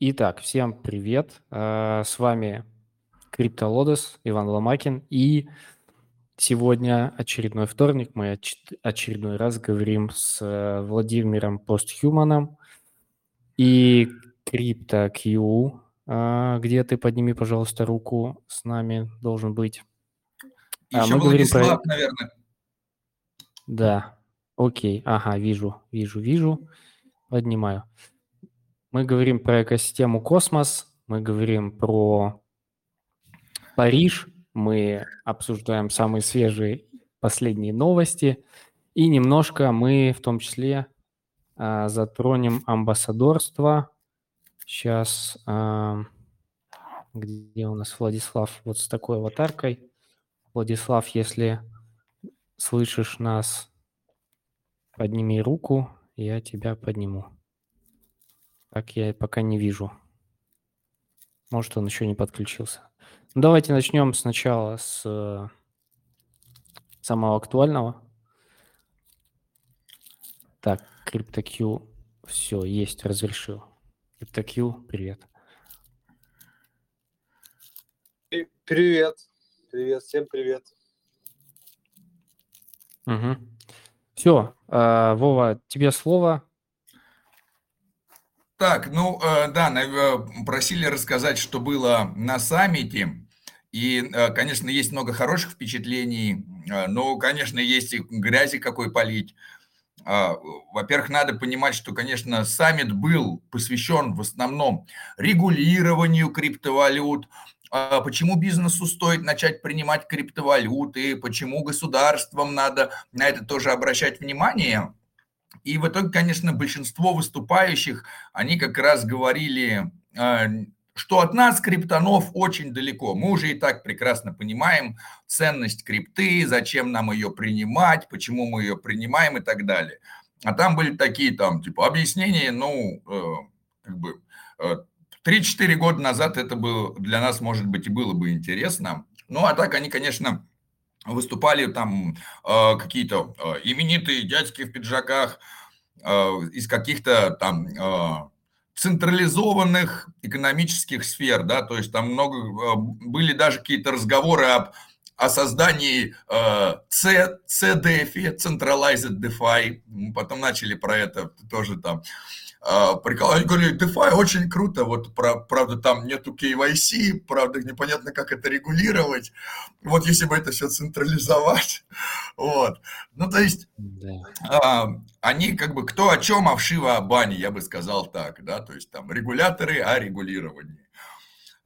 Итак, всем привет. Э, с вами CryptoLotus, Иван Ломакин. И сегодня очередной вторник. Мы очередной раз говорим с э, Владимиром Постхуманом и CryptoQ. Э, где ты? Подними, пожалуйста, руку. С нами должен быть. А, Еще мы Владислав, про... наверное. Да. Окей. Ага, вижу, вижу, вижу. Поднимаю. Мы говорим про экосистему космос, мы говорим про Париж, мы обсуждаем самые свежие последние новости, и немножко мы в том числе а, затронем амбассадорство. Сейчас, а, где у нас Владислав, вот с такой аватаркой. Владислав, если слышишь нас, подними руку, я тебя подниму. Так я пока не вижу. Может, он еще не подключился. Ну, давайте начнем сначала с э, самого актуального. Так, CryptoQ, все, есть, разрешил. CryptoQ, привет. Привет. Привет, всем привет. Угу. Все, э, Вова, тебе слово. Так, ну э, да, э, просили рассказать, что было на саммите. И, э, конечно, есть много хороших впечатлений, но, конечно, есть и грязи какой полить. А, во-первых, надо понимать, что, конечно, саммит был посвящен в основном регулированию криптовалют, а почему бизнесу стоит начать принимать криптовалюты, почему государствам надо на это тоже обращать внимание. И в итоге, конечно, большинство выступающих, они как раз говорили, э, что от нас, криптонов, очень далеко. Мы уже и так прекрасно понимаем ценность крипты, зачем нам ее принимать, почему мы ее принимаем и так далее. А там были такие там, типа, объяснения, ну, э, как бы, 3-4 э, года назад это было для нас, может быть, и было бы интересно. Ну, а так они, конечно, выступали там э, какие-то э, именитые дядьки в пиджаках э, из каких-то там э, централизованных экономических сфер, да, то есть там много э, были даже какие-то разговоры об о создании э, C, CDF, Centralized DeFi, потом начали про это тоже там прикол. Они говорили, DeFi очень круто, вот правда там нету KYC, правда непонятно, как это регулировать. Вот если бы это все централизовать, вот. Ну, то есть да. а, они как бы кто о чем, а вшиво о бане, я бы сказал так, да, то есть там регуляторы о регулировании.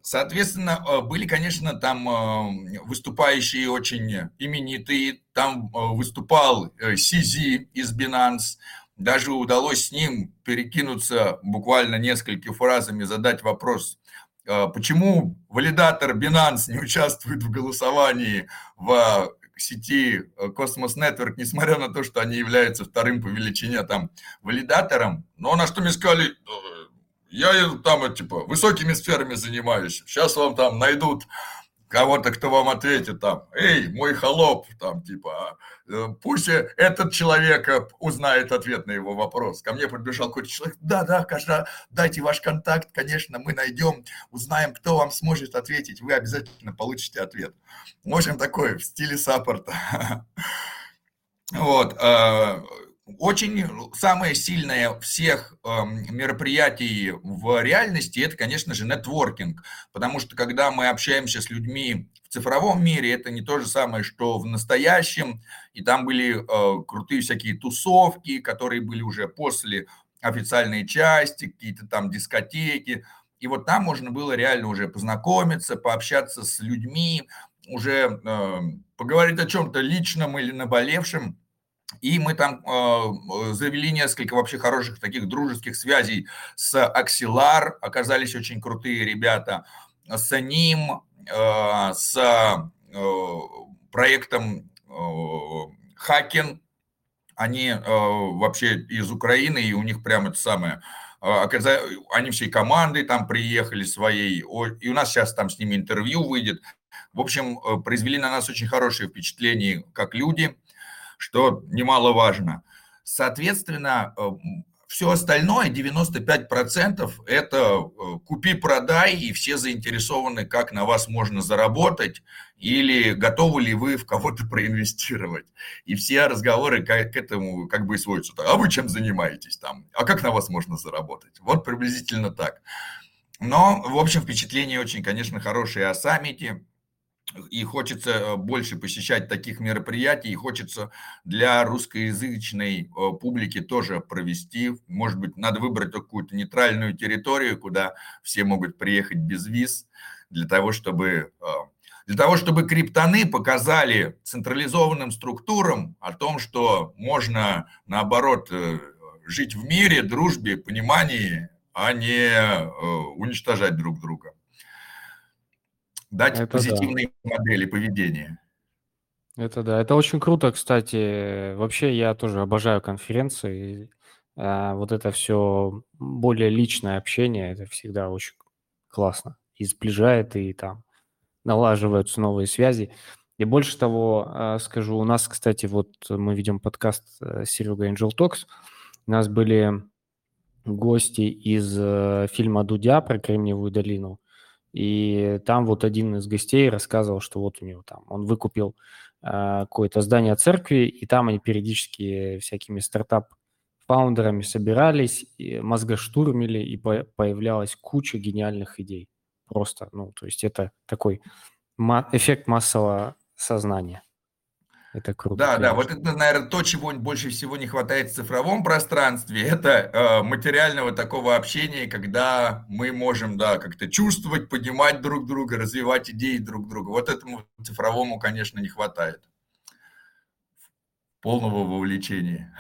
Соответственно, а, были, конечно, там а, выступающие очень именитые. Там выступал CZ из Binance, даже удалось с ним перекинуться буквально несколькими фразами, задать вопрос, а, почему валидатор Binance не участвует в голосовании в сети Cosmos Network, несмотря на то, что они являются вторым по величине там валидатором. Но на что мне сказали, я там типа высокими сферами занимаюсь, сейчас вам там найдут кого-то, кто вам ответит там, эй, мой холоп, там, типа, э, пусть этот человек э, узнает ответ на его вопрос. Ко мне подбежал какой-то человек, да-да, каждый, дайте ваш контакт, конечно, мы найдем, узнаем, кто вам сможет ответить, вы обязательно получите ответ. В общем, такой в стиле саппорта. Вот. Очень самое сильное всех э, мероприятий в реальности это, конечно же, нетворкинг, потому что когда мы общаемся с людьми в цифровом мире, это не то же самое, что в настоящем, и там были э, крутые всякие тусовки, которые были уже после официальной части, какие-то там дискотеки, и вот там можно было реально уже познакомиться, пообщаться с людьми, уже э, поговорить о чем-то личном или наболевшем, и мы там э, завели несколько вообще хороших таких дружеских связей с Axelar, оказались очень крутые ребята, с ним, э, с э, проектом э, Хакен, они э, вообще из Украины, и у них прямо это самое, э, они всей командой там приехали своей, и у нас сейчас там с ними интервью выйдет. В общем, э, произвели на нас очень хорошее впечатление как люди – что немаловажно. Соответственно, э, все остальное, 95% это э, купи-продай, и все заинтересованы, как на вас можно заработать, или готовы ли вы в кого-то проинвестировать. И все разговоры к этому как бы и сводятся. А вы чем занимаетесь там? А как на вас можно заработать? Вот приблизительно так. Но, в общем, впечатление очень, конечно, хорошее о саммите и хочется э, больше посещать таких мероприятий, и хочется для русскоязычной э, публики тоже провести. Может быть, надо выбрать какую-то нейтральную территорию, куда все могут приехать без виз, для того, чтобы э, для того, чтобы криптоны показали централизованным структурам о том, что можно, наоборот, жить в мире, дружбе, понимании, а не уничтожать друг друга дать это позитивные да. модели поведения. Это да, это очень круто, кстати. Вообще я тоже обожаю конференции. А, вот это все более личное общение, это всегда очень классно. И сближает, и там налаживаются новые связи. И больше того, а, скажу, у нас, кстати, вот мы ведем подкаст э, Серега Angel Talks. У нас были гости из э, фильма Дудя про Кремниевую долину. И там вот один из гостей рассказывал, что вот у него там, он выкупил э, какое-то здание церкви, и там они периодически всякими стартап-фаундерами собирались, и мозгоштурмили, и по- появлялась куча гениальных идей. Просто, ну, то есть это такой эффект массового сознания. Это круто. Да, конечно. да, вот это, наверное, то, чего больше всего не хватает в цифровом пространстве, это э, материального такого общения, когда мы можем, да, как-то чувствовать, понимать друг друга, развивать идеи друг друга. Вот этому цифровому, конечно, не хватает. Полного вовлечения.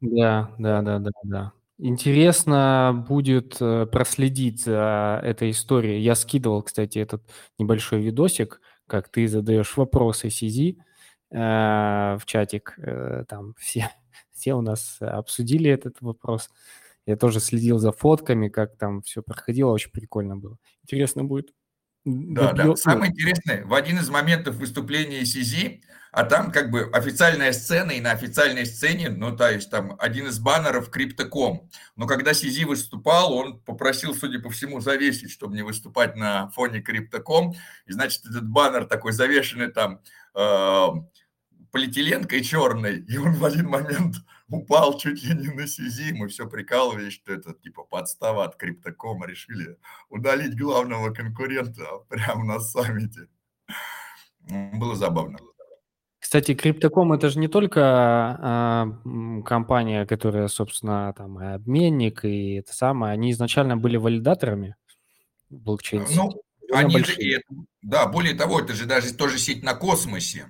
Да, да, да, да, да. Интересно будет э, проследить за этой историей. Я скидывал, кстати, этот небольшой видосик, как ты задаешь вопросы Сизи, Э, в чатик. Э, там все, все у нас обсудили этот вопрос. Я тоже следил за фотками, как там все проходило, очень прикольно было. Интересно будет. Да, да. Самое интересное, в один из моментов выступления Сизи, а там как бы официальная сцена, и на официальной сцене, ну, то есть там один из баннеров Криптоком. Но когда Сизи выступал, он попросил, судя по всему, завесить, чтобы не выступать на фоне Криптоком. И, значит, этот баннер такой завешенный там э, полиэтиленкой черной, и он в один момент упал чуть ли не на сизи. Мы все прикалывались, что это типа подстава от Криптокома. Решили удалить главного конкурента прямо на саммите. Было забавно. Кстати, Криптоком это же не только а, компания, которая, собственно, там и обменник, и это самое. Они изначально были валидаторами блокчейн. Ну, они же, да, более того, это же даже тоже сеть на космосе.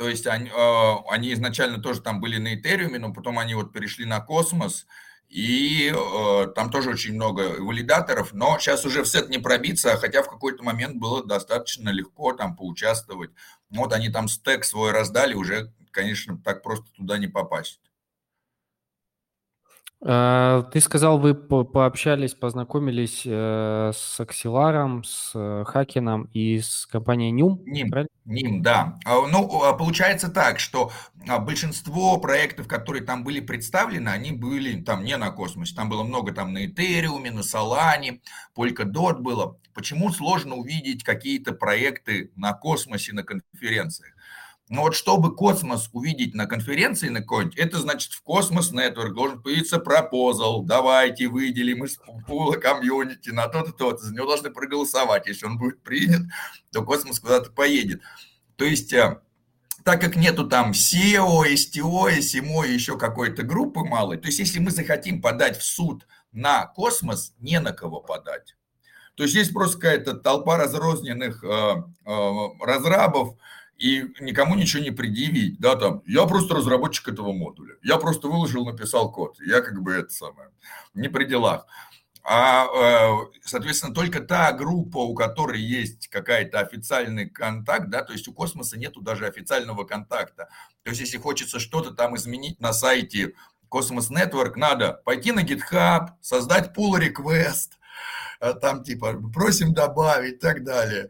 То есть они, а, они изначально тоже там были на Этериуме, но потом они вот перешли на Космос, и э, там тоже очень много валидаторов, но сейчас уже в сет не пробиться, хотя в какой-то момент было достаточно легко там поучаствовать. Вот они там стек свой раздали, уже, конечно, так просто туда не попасть. А, ты сказал, вы пообщались, познакомились э, с Аксиларом, с э, Хакином и с компанией Ним, Ним, правильно? Ним, да. А, ну, а, получается так, что большинство проектов, которые там были представлены, они были там не на космосе. Там было много там на Ethereum е, на Солане, Polkadot было. Почему сложно увидеть какие-то проекты на космосе, на конференциях? Но вот чтобы космос увидеть на конференции на какой-нибудь, это значит в Cosmos Network должен появиться proposal, давайте выделим из пула комьюнити на тот и тот, за него должны проголосовать, если он будет принят, то космос куда-то поедет. То есть, э, так как нету там SEO, STO, SMO и еще какой-то группы малой, то есть если мы захотим подать в суд на космос, не на кого подать. То есть есть просто какая-то толпа разрозненных э, э, разрабов, и никому ничего не предъявить, да, там, я просто разработчик этого модуля, я просто выложил, написал код, я как бы это самое, не при делах. А, э, соответственно, только та группа, у которой есть какая-то официальный контакт, да, то есть у космоса нету даже официального контакта. То есть если хочется что-то там изменить на сайте Cosmos Network, надо пойти на GitHub, создать pull request, э, там типа просим добавить и так далее.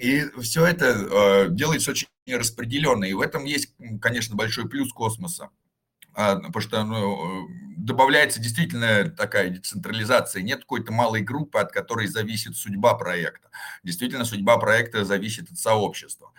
И все это э, делается очень распределенно. И в этом есть, конечно, большой плюс космоса. А, потому что ну, добавляется действительно такая децентрализация. Нет какой-то малой группы, от которой зависит судьба проекта. Действительно, судьба проекта зависит от сообщества.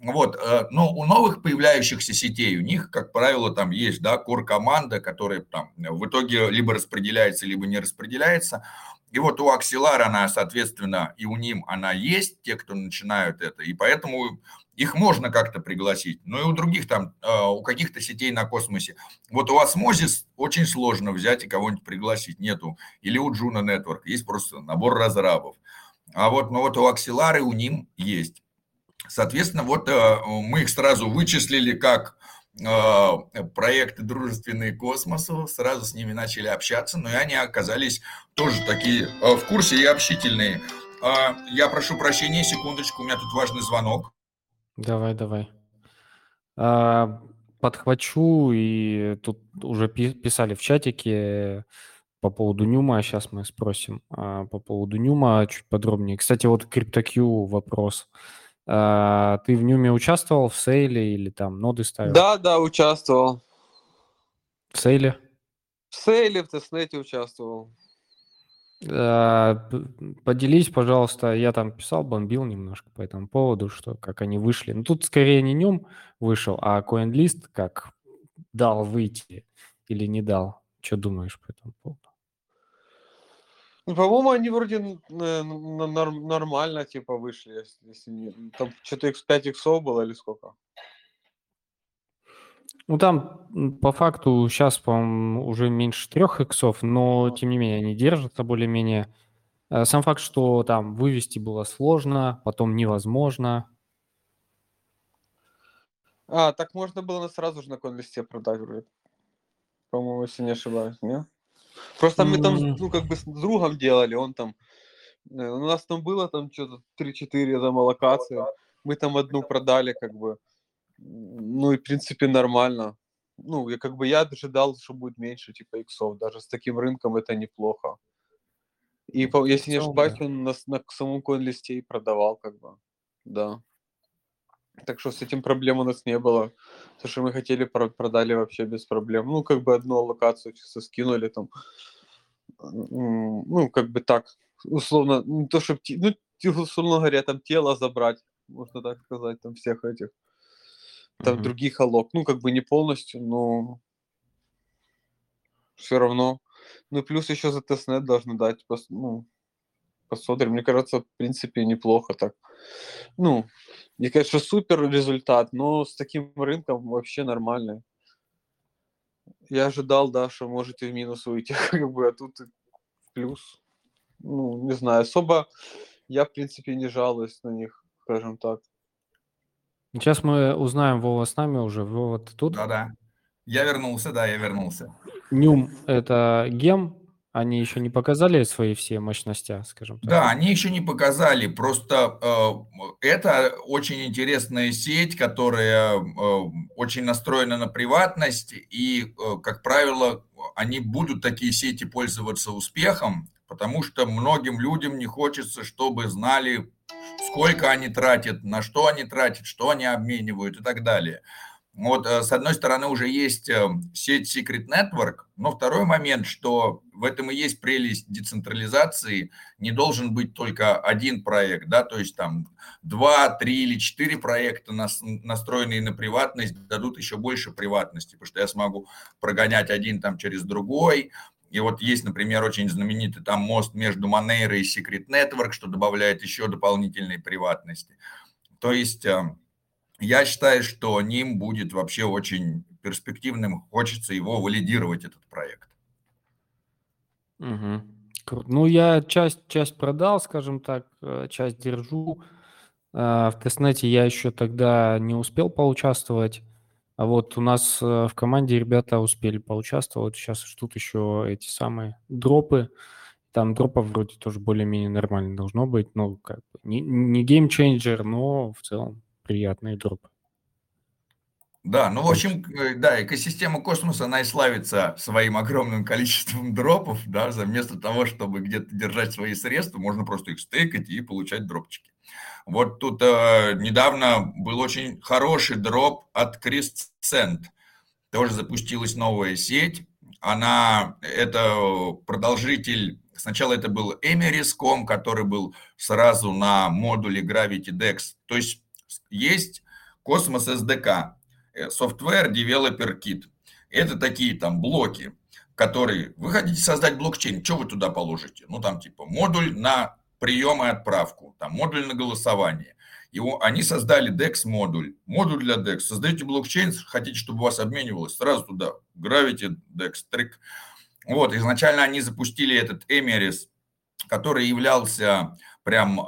Вот, э, но у новых появляющихся сетей, у них, как правило, там есть, да, кор-команда, которая там в итоге либо распределяется, либо не распределяется. И вот у Axelar она, соответственно, и у ним она есть, те, кто начинают это, и поэтому их можно как-то пригласить. Но и у других там, э, у каких-то сетей на космосе. Вот у Osmosis очень сложно взять и кого-нибудь пригласить, нету. Или у Juno Network есть просто набор разрабов. А вот, ну вот у и у ним есть. Соответственно, вот э, мы их сразу вычислили как проекты дружественные космосу, сразу с ними начали общаться, но и они оказались тоже такие э, в курсе и общительные. Я прошу прощения, секундочку, у меня тут важный звонок. Давай, давай. А, подхвачу, и тут уже писали в чатике по поводу Нюма, сейчас мы спросим а, по поводу Нюма чуть подробнее. Кстати, вот CryptoQ вопрос. А, ты в Нюме участвовал в сейле или там ноды ставил? Да, да, участвовал. В сейле? В сейле, в тестнете участвовал. А, поделись, пожалуйста, я там писал, бомбил немножко по этому поводу, что как они вышли. Ну, тут скорее не Нюм вышел, а CoinList как дал выйти или не дал. Что думаешь по этому поводу? Ну, по-моему, они вроде нормально, типа, вышли, если, если не... Там что-то x5 иксов было или сколько? Ну, там по факту сейчас, по-моему, уже меньше трех иксов, но, тем не менее, они держатся более-менее. Э, сам факт, что там вывести было сложно, потом невозможно. А, так можно было сразу же на конлисте продать вроде. По-моему, если не ошибаюсь, нет? Просто мы там, ну, как бы с другом делали, он там... Э, у нас там было там что-то 3-4 там локации. Мы там одну продали, как бы. Ну, и, в принципе, нормально. Ну, я как бы я ожидал, что будет меньше, типа, иксов. Даже с таким рынком это неплохо. И, если не ошибаюсь, он на, на самом коин-листе и продавал, как бы. Да. Так что с этим проблем у нас не было. То, что мы хотели, продали вообще без проблем. Ну, как бы одну локацию чисто скинули там. Ну, как бы так, условно, не то, чтобы, ну, условно говоря, там тело забрать, можно так сказать, там всех этих, там mm-hmm. других алок. Ну, как бы не полностью, но все равно. Ну, плюс еще за тестнет должны дать, ну, посмотрим. Мне кажется, в принципе, неплохо так. Ну, мне кажется, супер результат, но с таким рынком вообще нормальный. Я ожидал, да, что можете в минус выйти, как бы, а тут в плюс. Ну, не знаю, особо я, в принципе, не жалуюсь на них, скажем так. Сейчас мы узнаем, Вова с нами уже. Вова, ты тут? Да-да. Я вернулся, да, я вернулся. Нюм – это гем, они еще не показали свои все мощности, скажем так. Да, они еще не показали. Просто э, это очень интересная сеть, которая э, очень настроена на приватность. И, э, как правило, они будут такие сети пользоваться успехом, потому что многим людям не хочется, чтобы знали, сколько они тратят, на что они тратят, что они обменивают и так далее. Вот, э, с одной стороны, уже есть э, сеть Secret Network, но второй момент, что в этом и есть прелесть децентрализации, не должен быть только один проект, да, то есть там два, три или четыре проекта, настроенные на приватность, дадут еще больше приватности, потому что я смогу прогонять один там через другой, и вот есть, например, очень знаменитый там мост между Monero и Secret Network, что добавляет еще дополнительной приватности. То есть э, я считаю, что Nym будет вообще очень перспективным. Хочется его валидировать, этот проект. Угу. Ну, я часть, часть продал, скажем так, э, часть держу. Э, в testnet е я еще тогда не успел поучаствовать. А вот у нас э, в команде ребята успели поучаствовать. Сейчас ждут еще эти самые дропы. Там дропов вроде тоже более-менее нормально должно быть. Ну, как бы не, не game changer, но в целом приятные дропы. Да, ну, в общем, э, да, экосистема космоса, она и славится своим огромным количеством дропов, да, вместо того, чтобы где-то держать свои средства, можно просто их стейкать и получать дропчики. Вот тут э, недавно был очень хороший дроп от Crescent. Тоже запустилась новая сеть, она, это продолжитель, сначала это был Emeris.com, который был сразу на модуле Gravity Dex. То есть есть Cosmos SDK, э, Software Developer Kit. Это такие там блоки, которые... Вы хотите создать блокчейн, что вы туда положите? Ну, там типа модуль на прием и отправку, там модуль на голосование. Его, они создали DEX модуль, для DEX. Создаете блокчейн, хотите, чтобы у вас обменивалось, сразу туда, Gravity, DEX, Trick. Вот, изначально они запустили этот Emeris, который являлся прям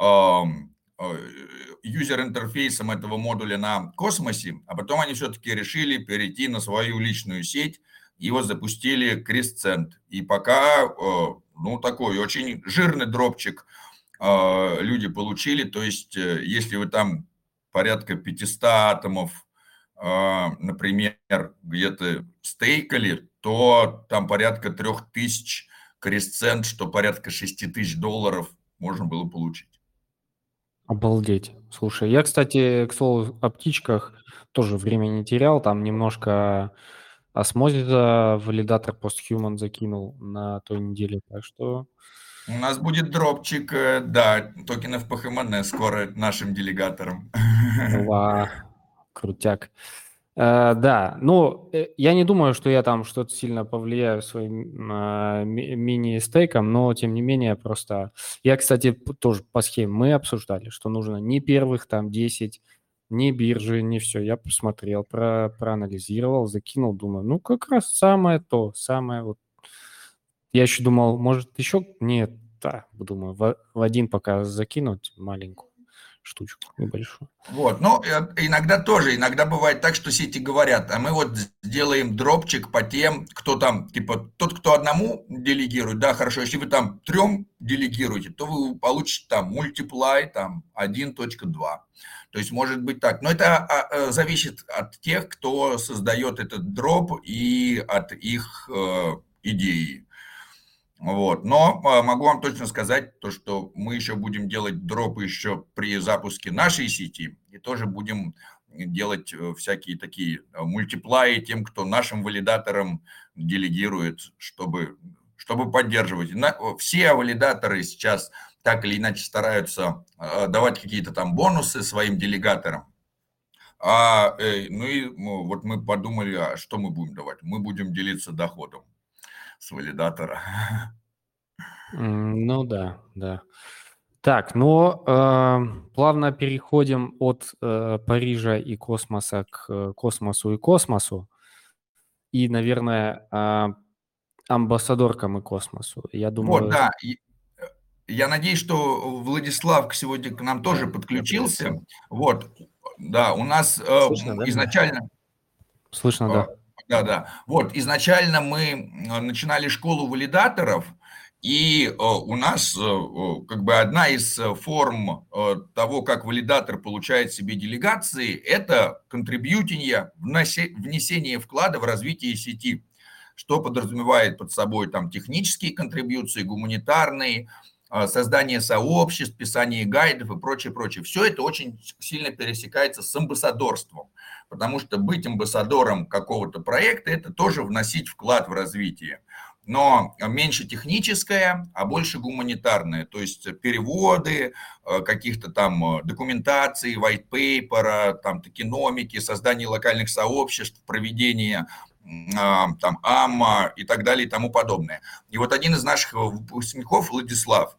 юзер-интерфейсом этого модуля на космосе, а потом они все-таки решили перейти на свою личную сеть, и вот запустили Crescent. И пока, э, ну, такой очень жирный дропчик – а, люди получили. То есть, э, если вы там порядка 500 атомов, например, где-то стейкали, то там порядка 3000 кресцент, что порядка 6 тысяч долларов можно было получить. Обалдеть. Слушай, я, кстати, к слову, о птичках тоже время не терял. Там немножко осмозиса валидатор постхуман закинул на той неделе. Так что у нас будет дропчик, э, да, токенов по ХМН скоро нашим делегаторам. Ва, крутяк. Uh, да, ну, э, я не думаю, что я там что-то сильно повлияю своим uh, ми- мини-стейком, но, тем не менее, просто... Я, кстати, тоже по схеме мы обсуждали, что нужно не первых там 10, не биржи, не все. Я посмотрел, про, проанализировал, закинул, думаю, ну, как раз самое то, самое вот. Я еще думал, может, еще... Нет, да, думаю, в, в один пока закинуть маленькую штучку небольшую. Вот, ну, иногда тоже, иногда бывает так, что сети говорят, а мы вот сделаем дропчик по тем, кто там, типа, тот, кто одному делегирует, да, хорошо, если вы там трем делегируете, то вы получите там мультиплай, там 1.2. То есть может быть так. Но это а, а, зависит от тех, кто создает этот дроп и от их э, идеи. Вот. Но а, могу вам точно сказать, то, что мы еще будем делать дропы еще при запуске нашей сети и тоже будем делать э, всякие такие э, мультиплаи тем, кто нашим валидаторам делегирует, чтобы, чтобы поддерживать. Все валидаторы сейчас так или иначе стараются э, давать какие-то там бонусы своим делегаторам. А, ну и вот мы подумали, а что мы будем давать? Мы будем делиться доходом с валидатора. Ну да, да. Так, ну, э, плавно переходим от э, Парижа и космоса к э, космосу и космосу. И, наверное, э, амбассадоркам и космосу. Я думаю... Вот, да. Э, я надеюсь, что Владислав сегодня к нам тоже подключился. Вот, да, у нас э, Слышно, да? изначально... Слышно, да. Да, да. Вот, изначально мы начинали школу валидаторов, и у нас как бы одна из форм того, как валидатор получает себе делегации, это контрибьютинг, внесение вклада в развитие сети, что подразумевает под собой там технические контрибьюции, гуманитарные, создание сообществ, писание гайдов и прочее, прочее. Все это очень сильно пересекается с амбассадорством потому что быть амбассадором какого-то проекта – это тоже вносить вклад в развитие. Но меньше техническое, а больше гуманитарное, то есть переводы, э, каких-то там э, документаций, white paper, там токеномики, создание локальных сообществ, проведение а, там АМА и так далее и тому подобное. И вот один из наших выпускников, Владислав,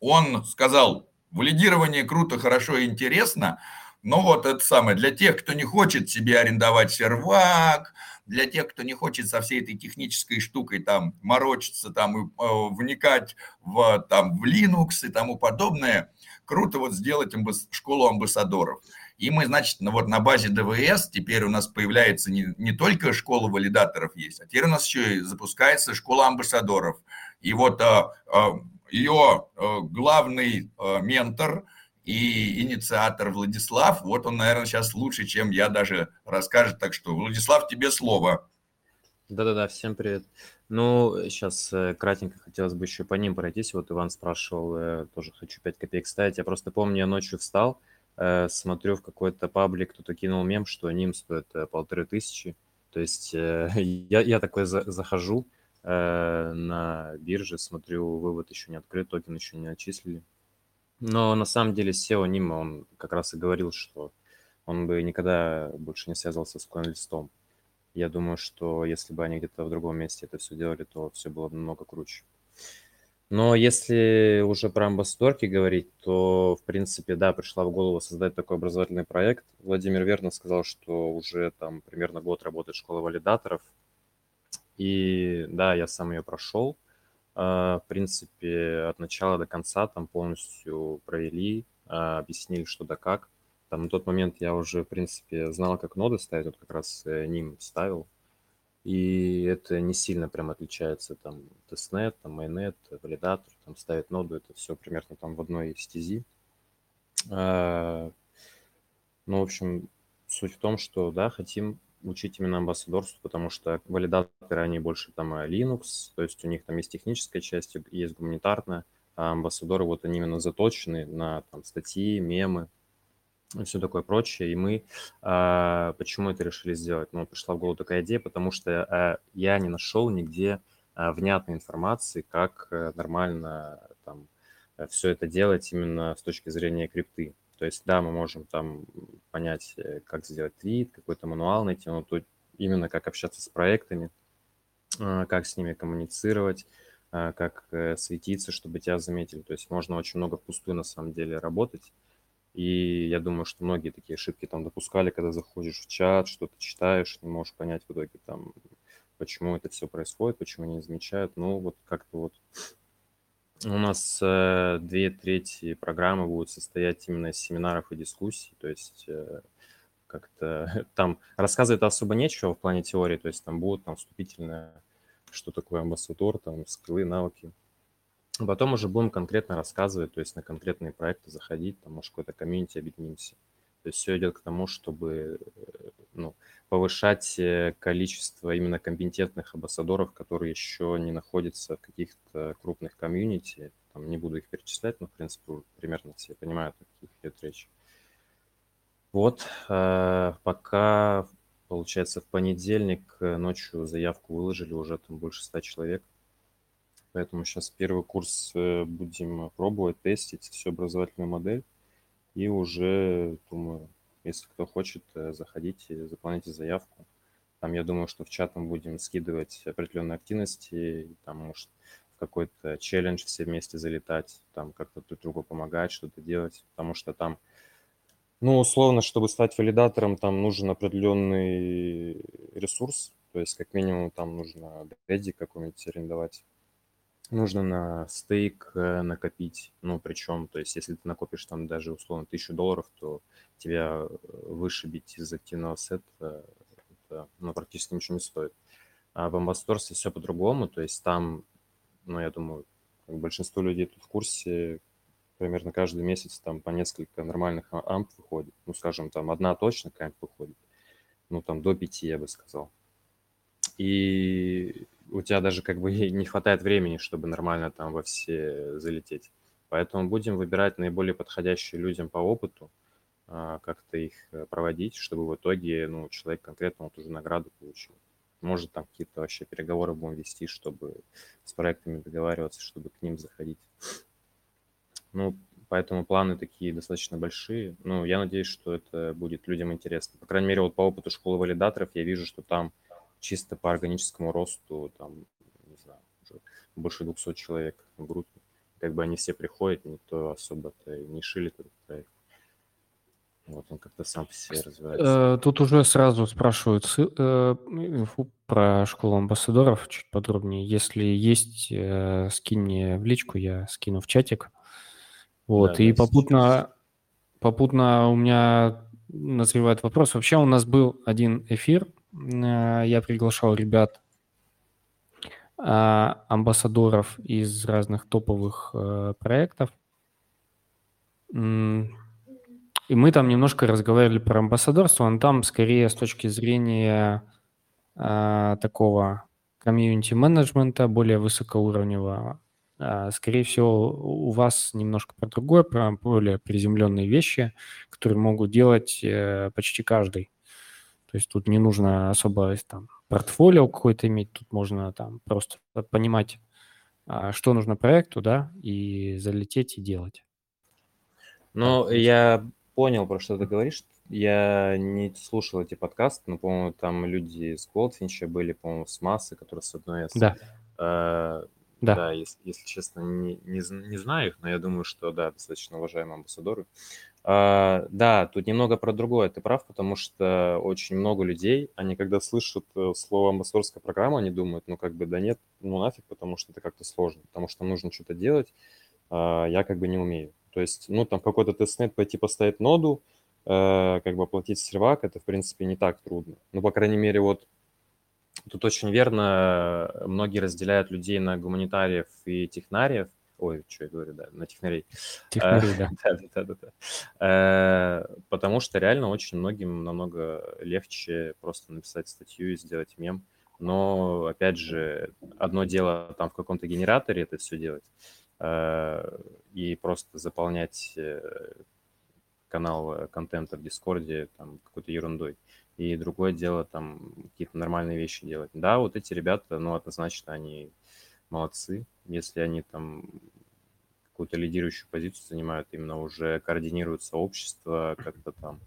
он сказал, валидирование круто, хорошо и интересно – ну вот это самое, для тех, кто не хочет себе арендовать сервак, для тех, кто не хочет со всей этой технической штукой там морочиться, там и э, вникать в, там, в Linux и тому подобное, круто вот сделать амбас- школу амбассадоров. И мы, значит, ну вот на базе ДВС теперь у нас появляется не, не только школа валидаторов есть, а теперь у нас еще и запускается школа амбассадоров. И вот а, а, ее а, главный а, ментор – и инициатор Владислав, вот он, наверное, сейчас лучше, чем я даже расскажет. Так что, Владислав, тебе слово. Да-да-да, всем привет. Ну, сейчас э, кратенько хотелось бы еще по ним пройтись. Вот Иван спрашивал, э, тоже хочу 5 копеек ставить. Я просто помню, я ночью встал, э, смотрю в какой-то паблик, кто-то кинул мем, что ним стоит полторы тысячи. То есть я, я такой за, захожу на бирже, смотрю, вывод еще не открыт, токен еще не отчислили. Но на самом деле SEO Нима, он как раз и говорил, что он бы никогда больше не связывался с CoinListом. Я думаю, что если бы они где-то в другом месте это все делали, то все было бы намного круче. Но если уже про амбассадорки говорить, то, в принципе, да, пришла в голову создать такой образовательный проект. Владимир верно сказал, что уже там примерно год работает школа валидаторов. И да, я сам ее прошел. А, в принципе, от начала до конца там полностью провели, а, объяснили, что да как. Там на тот момент я уже, в принципе, знал, как ноды ставить, вот как раз э, ним ставил. И это не сильно прям отличается, там, тестнет, там, майнет, валидатор, там, ставить ноду, это все примерно там в одной стези. А, ну, в общем, суть в том, что, да, хотим учить именно амбассадорству, потому что валидаторы, они больше там Linux, то есть у них там есть техническая часть, есть гуманитарная, а амбассадоры вот они именно заточены на там статьи, мемы, и все такое прочее. И мы а, почему это решили сделать? Ну, пришла в голову такая идея, потому что а, я не нашел нигде а, внятной информации, как а, нормально там все это делать именно с точки зрения крипты. То есть, да, мы можем там понять, э, как сделать твит, какой-то мануал найти, но тут именно как общаться с проектами, а, как с ними коммуницировать, а, как э, светиться, чтобы тебя заметили. То есть можно очень много впустую на самом деле работать. И я думаю, что многие такие ошибки там допускали, когда заходишь в чат, что-то читаешь, не можешь понять в итоге там, почему это все происходит, почему они не замечают. Ну, вот как-то вот у нас э, две трети программы будут состоять именно из семинаров и дискуссий, то есть э, как-то там рассказывать особо нечего в плане теории, то есть там будут там вступительное, что такое амбассадор, там скиллы, навыки. Потом уже будем конкретно рассказывать, то есть на конкретные проекты заходить, там, может, какой-то комьюнити объединимся. То есть все идет к тому, чтобы э, ну, повышать э, количество именно компетентных амбассадоров, которые еще не находятся в каких-то крупных комьюнити. Там не буду их перечислять, но, в принципе, примерно все понимают, о каких идет речь. Вот, э, пока, получается, в понедельник ночью заявку выложили уже там больше ста человек. Поэтому сейчас первый курс э, будем пробовать, тестить всю образовательную модель. И уже, думаю, если кто хочет, э, заходите, заполняйте заявку. Там, я думаю, что в чат мы будем скидывать определенные активности, там, может, в какой-то челлендж все вместе залетать, там, как-то друг другу помогать, что-то делать, потому что там, ну, условно, чтобы стать валидатором, там нужен определенный ресурс, то есть как минимум там нужно Reddit какой-нибудь арендовать, нужно на стейк э, накопить. Ну, причем, то есть, если ты накопишь там даже условно тысячу долларов, то тебя э, вышибить из активного сета это, ну, практически ничего не стоит. А в амбассадорстве все по-другому, то есть там, ну, я думаю, большинство людей тут в курсе, примерно каждый месяц там по несколько нормальных амп выходит. Ну, скажем, там одна точно амп выходит. Ну, там до пяти, я бы сказал. И у тебя даже как бы не хватает времени, чтобы нормально там во все залететь. Поэтому будем выбирать наиболее подходящие людям по опыту, а, как-то их э, проводить, чтобы в итоге ну, человек конкретно вот уже награду получил. Может, там какие-то вообще переговоры будем вести, чтобы с проектами договариваться, чтобы к ним заходить. Ну, поэтому планы такие достаточно большие. Ну, я надеюсь, что это будет людям интересно. По крайней мере, вот по опыту школы валидаторов я вижу, что там чисто по органическому росту, там, не знаю, уже больше 200 человек в группе. Как бы они все приходят, никто особо-то не шилит этот проект. Вот он как-то сам по себе развивается. Э, тут уже сразу спрашивают э, инфу про школу амбассадоров чуть подробнее. Если есть, э, скинь мне в личку, я скину в чатик. Вот, да, и попутно, попутно у меня назревает вопрос. Вообще у нас был один эфир я приглашал ребят, а, амбассадоров из разных топовых э, проектов. И мы там немножко разговаривали про амбассадорство, но там скорее с точки зрения такого комьюнити-менеджмента, более высокоуровневого. Скорее всего, у вас немножко про другое, про более приземленные вещи, которые могут делать э, почти каждый. То есть тут не нужно особо там портфолио какое-то иметь, тут можно там просто понимать, а, что нужно проекту, да, и залететь и делать. Ну, я понял, про что ты говоришь. Я не слушал эти подкасты, но, по-моему, там люди с Goldfinch были, по-моему, с Массы, которые с одной из... Да. Да. да, если, если честно, не, не, не знаю их, но я думаю, что да, достаточно уважаемые амбассадоры. А, да, тут немного про другое, ты прав, потому что очень много людей, они когда слышат э, слово амбассадорская программа, они думают, ну как бы да нет, ну нафиг, потому что это как-то сложно, потому что нужно что-то делать, а я как бы не умею. То есть, ну там какой-то тестнет пойти поставить ноду, э, как бы оплатить сервак, это в принципе не так трудно. Ну, по крайней мере, вот тут очень верно, многие разделяют людей на гуманитариев и технариев, Ой, что я говорю, да, на технарей. Технарей, да. да, да, да, да. Потому что реально очень многим намного легче просто написать статью и сделать мем. Но, опять же, одно дело там в каком-то генераторе это все делать э, и просто заполнять э, канал контента в Дискорде там какой-то ерундой. И другое дело там какие-то нормальные вещи делать. Да, вот эти ребята, ну, однозначно они молодцы. Если они там какую-то лидирующую позицию занимают, именно уже координируют сообщество как-то там.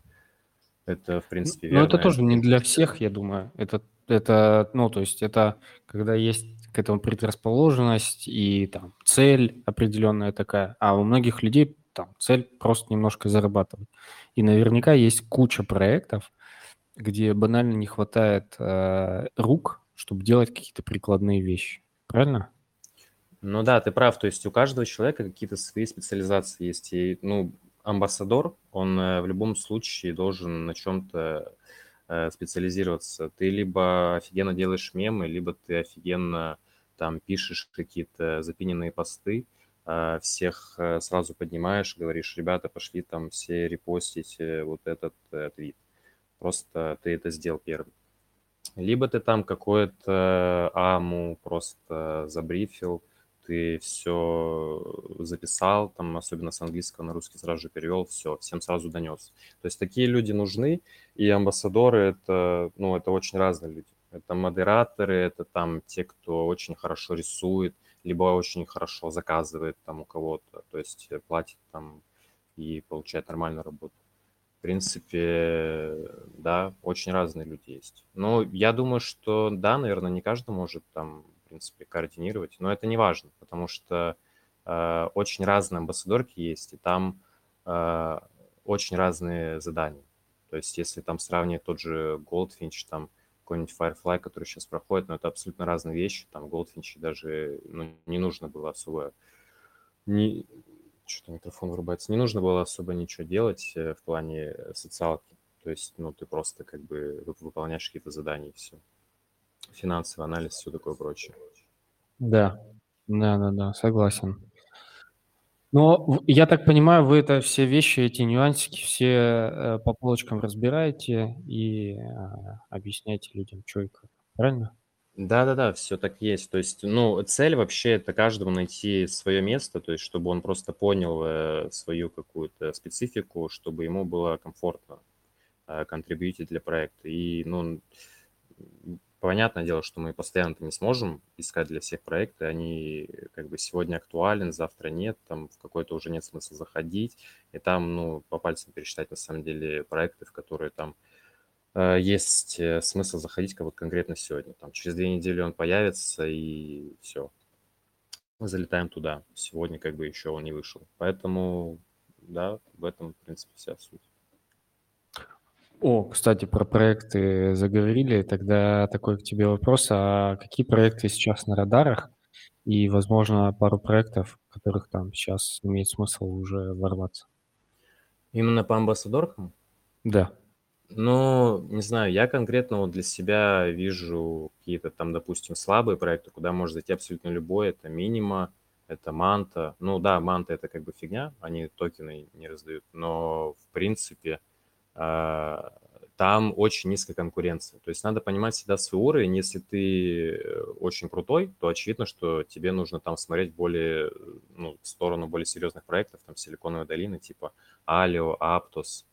Это, в принципе, верно. Но это тоже не для всех, я думаю. Это, это, ну, то есть это когда есть к этому предрасположенность и там цель определенная такая, а у многих людей там цель просто немножко зарабатывать. И наверняка есть куча проектов, где банально не хватает э, рук, чтобы делать какие-то прикладные вещи. Правильно? Ну да, ты прав. То есть у каждого человека какие-то свои специализации есть. И, ну, амбассадор, он э, в любом случае должен на чем-то э, специализироваться. Ты либо офигенно делаешь мемы, либо ты офигенно там пишешь какие-то запиненные посты, э, всех сразу поднимаешь, говоришь, ребята, пошли там все репостить вот этот твит. Просто ты это сделал первым. Либо ты там какое-то аму просто забрифил, ты все записал, там, особенно с английского на русский сразу же перевел, все, всем сразу донес. То есть такие люди нужны, и амбассадоры это, ну, это очень разные люди. Это модераторы, это там те, кто очень хорошо рисует, либо очень хорошо заказывает там у кого-то, то есть платит там и получает нормальную работу. В принципе, да, очень разные люди есть. Но я думаю, что да, наверное, не каждый может там в принципе, координировать. Но это не важно, потому что э, очень разные амбассадорки есть, и там э, очень разные задания. То есть если там сравнивать тот же Goldfinch, там какой-нибудь Firefly, который сейчас проходит, но это абсолютно разные вещи. Там Goldfinch даже ну, не нужно было особо... Не... Что-то микрофон вырубается. Не нужно было особо ничего делать э, в плане социалки. То есть, ну, ты просто как бы выполняешь какие-то задания и все финансовый анализ, все такое прочее. Да, да-да-да, согласен. Но я так понимаю, вы это все вещи, эти нюансики все э, по полочкам разбираете и э, объясняете людям, что и как. Правильно? Да-да-да, все так есть. То есть, ну, цель вообще это каждому найти свое место, то есть, чтобы он просто понял э, свою какую-то специфику, чтобы ему было комфортно э, контрибьютить для проекта. И, ну, Понятное дело, что мы постоянно не сможем искать для всех проекты, они как бы сегодня актуален, завтра нет, там в какой-то уже нет смысла заходить, и там, ну, по пальцам пересчитать на самом деле проекты, в которые там э, есть э, смысл заходить как вот конкретно сегодня. Там через две недели он появится, и все. Мы залетаем туда. Сегодня как бы еще он не вышел. Поэтому, да, в этом, в принципе, вся суть. О, кстати, про проекты заговорили. Тогда такой к тебе вопрос. А какие проекты сейчас на радарах? И, возможно, пару проектов, которых там сейчас имеет смысл уже ворваться. Именно по амбассадоркам? Да. Ну, не знаю, я конкретно вот для себя вижу какие-то там, допустим, слабые проекты, куда может зайти абсолютно любой. Это минима, это манта. Ну да, манта это как бы фигня, они токены не раздают, но в принципе а, там очень низкая конкуренция. То есть надо понимать всегда свой уровень. Если ты э, очень крутой, то очевидно, что тебе нужно там смотреть более, ну, в сторону более серьезных проектов, там, Силиконовой долины, типа Алио, Аптос.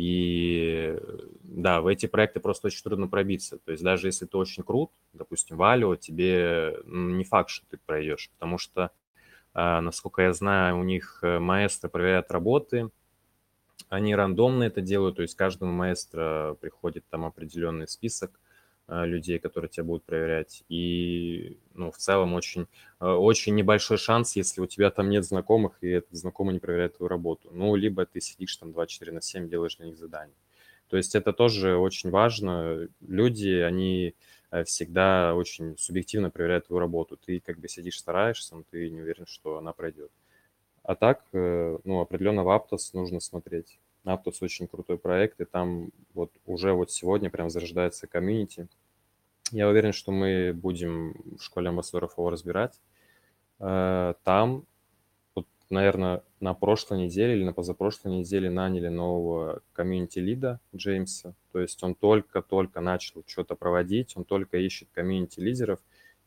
И да, в эти проекты просто очень трудно пробиться. То есть даже если ты очень крут, допустим, Валио, тебе не факт, что ты пройдешь, потому что, а, насколько я знаю, у них э, маэстро проверяет работы, они рандомно это делают, то есть каждому маэстро приходит там определенный список, людей, которые тебя будут проверять. И, ну, в целом очень, э, очень небольшой шанс, если у тебя там нет знакомых, и этот знакомый не проверяет твою работу. Ну, либо ты сидишь там 24 на 7, делаешь для них задания. То есть это тоже очень важно. Люди, они э, всегда очень субъективно проверяют твою работу. Ты как бы сидишь, стараешься, но ты не уверен, что она пройдет. А так, ну, определенно в Aptos нужно смотреть. Aptos очень крутой проект, и там вот уже вот сегодня прям зарождается комьюнити. Я уверен, что мы будем в школе амбассадоров его разбирать. Э, там, вот, наверное, на прошлой неделе или на позапрошлой неделе наняли нового комьюнити-лида Джеймса. То есть он только-только начал что-то проводить, он только ищет комьюнити-лидеров.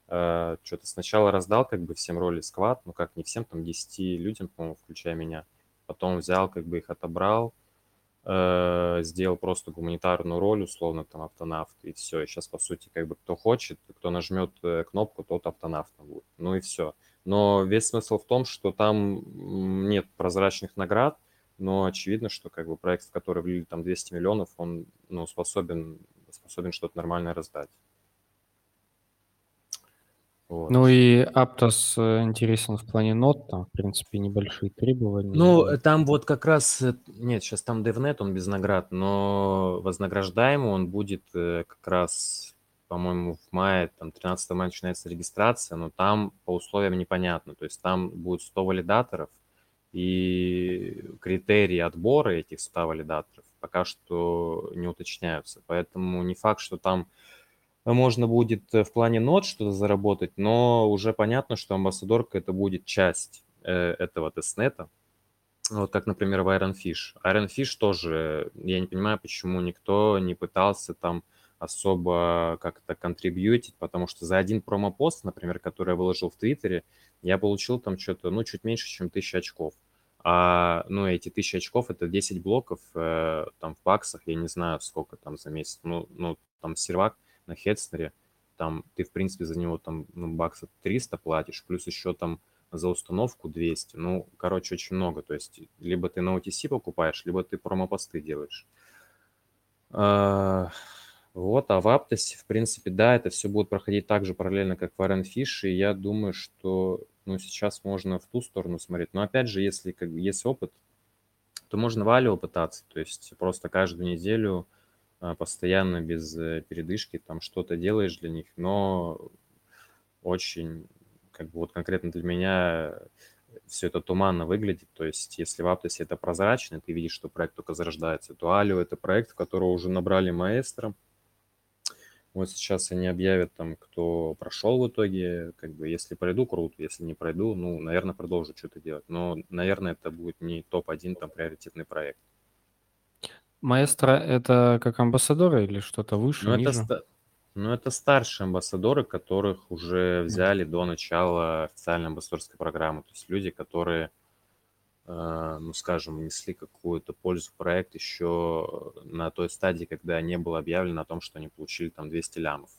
Э, что-то сначала раздал как бы всем роли сквад, ну как не всем, там 10 людям, по-моему, включая меня. Потом взял, как бы их отобрал, Э, сделал просто гуманитарную роль, условно, там, автонавт, и все. И сейчас, по сути, как бы кто хочет, кто нажмет э, кнопку, тот автонавтом будет. Ну и все. Но весь смысл в том, что там нет прозрачных наград, но очевидно, что как бы проект, в который влили там 200 миллионов, он ну, способен, способен что-то нормальное раздать. Вот. Ну и Aptos э, интересен в плане нот, там, в принципе, небольшие требования. Ну, э, там вот как раз, э, нет, сейчас там DevNet, он без наград, но вознаграждаемый он будет как раз, по-моему, в мае, там, 13 мая начинается регистрация, но там по условиям непонятно, то есть там будет 100 валидаторов, и критерии отбора этих 100 валидаторов пока что не уточняются, поэтому не факт, что там можно будет э, в плане нот что-то заработать, но уже понятно, что амбассадорка это будет часть э, этого тестнета. Вот как, например, в Iron Fish. Iron Fish тоже, я не понимаю, почему никто не пытался там особо как-то контрибьютить, потому что за один промопост, например, который я выложил в Твиттере, я получил там что-то, ну, чуть меньше, чем тысяча очков. А, ну, эти тысячи очков – это 10 блоков, э, там, в баксах, я не знаю, сколько там за месяц. Ну, ну там, сервак – на Хедснере, там ты, в принципе, за него там ну, баксов 300 платишь, плюс еще там за установку 200. Ну, короче, очень много. То есть либо ты на OTC покупаешь, либо ты промопосты делаешь. А, вот, а в Aptos, в принципе, да, это все будет проходить так же параллельно, как в RNFish, и я думаю, что ну, сейчас можно в ту сторону смотреть. Но опять же, если как есть опыт, то можно валио пытаться, то есть просто каждую неделю постоянно без э, передышки там что-то делаешь для них, но очень, как бы вот конкретно для меня все это туманно выглядит. То есть если в Аптосе это прозрачно, ты видишь, что проект только зарождается, то Алио это проект, в которого уже набрали маэстро. Вот сейчас они объявят там, кто прошел в итоге, как бы, если пройду, круто, если не пройду, ну, наверное, продолжу что-то делать. Но, наверное, это будет не топ-1 там приоритетный проект. Маэстро это как амбассадоры или что-то выше, Ну, это, ниже? ста- ну, это старшие амбассадоры, которых уже взяли до начала официальной амбассадорской программы. То есть люди, которые, э, ну, скажем, несли какую-то пользу в проект еще на той стадии, когда не было объявлено о том, что они получили там 200 лямов.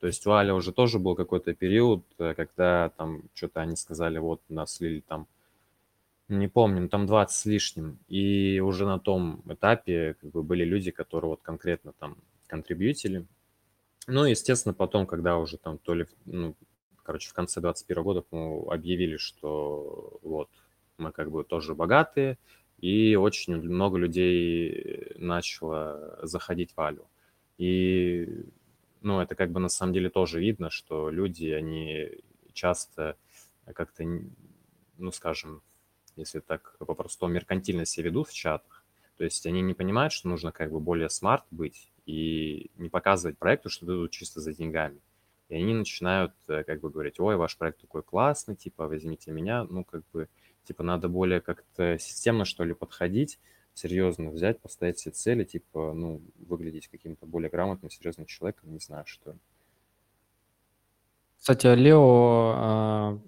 То есть у Аля уже тоже был какой-то период, э, когда там что-то они сказали, вот нас слили там не помню, ну, там 20 с лишним. И уже на том этапе как бы были люди, которые вот конкретно там контрибьютили. Ну, естественно, потом, когда уже там то ли, ну, короче, в конце 21 года, по объявили, что вот мы как бы тоже богатые, и очень много людей начало заходить в Алю. И, ну, это как бы на самом деле тоже видно, что люди, они часто как-то, ну, скажем, если так по-простому, меркантильно себя ведут в чатах. То есть они не понимают, что нужно как бы более смарт быть и не показывать проекту, что ты тут чисто за деньгами. И они начинают э, как бы говорить, ой, ваш проект такой классный, типа, возьмите меня. Ну, как бы, типа, надо более как-то системно, что ли, подходить, серьезно взять, поставить себе цели, типа, ну, выглядеть каким-то более грамотным, серьезным человеком, не знаю, что. Кстати, Лео а,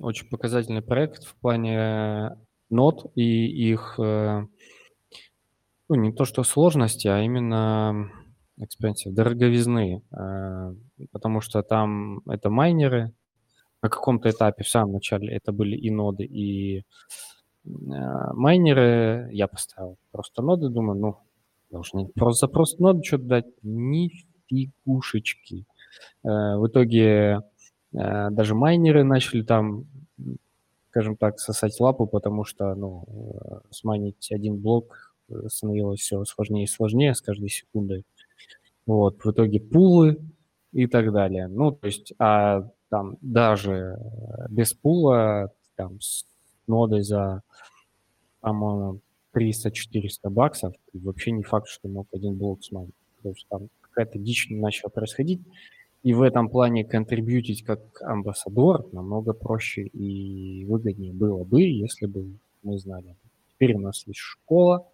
очень показательный проект в плане нот и их э, ну, не то что сложности, а именно expensive, дороговизны, э, потому что там это майнеры, на каком-то этапе в самом начале это были и ноды, и э, майнеры. Я поставил просто ноды, думаю, ну, должны просто за просто ноды что-то дать. Нифигушечки. В итоге даже майнеры начали там, скажем так, сосать лапу, потому что, ну, э, смайнить один блок становилось все сложнее и сложнее с каждой секундой. Вот, в итоге пулы и так далее. Ну, то есть, а там даже без пула, там, с нодой за, по-моему, 300-400 баксов, вообще не факт, что мог один блок смайнить. То есть там какая-то дичь начала происходить. И в этом плане контрибьютить как амбассадор намного проще и выгоднее было бы, если бы мы знали. Теперь у нас есть школа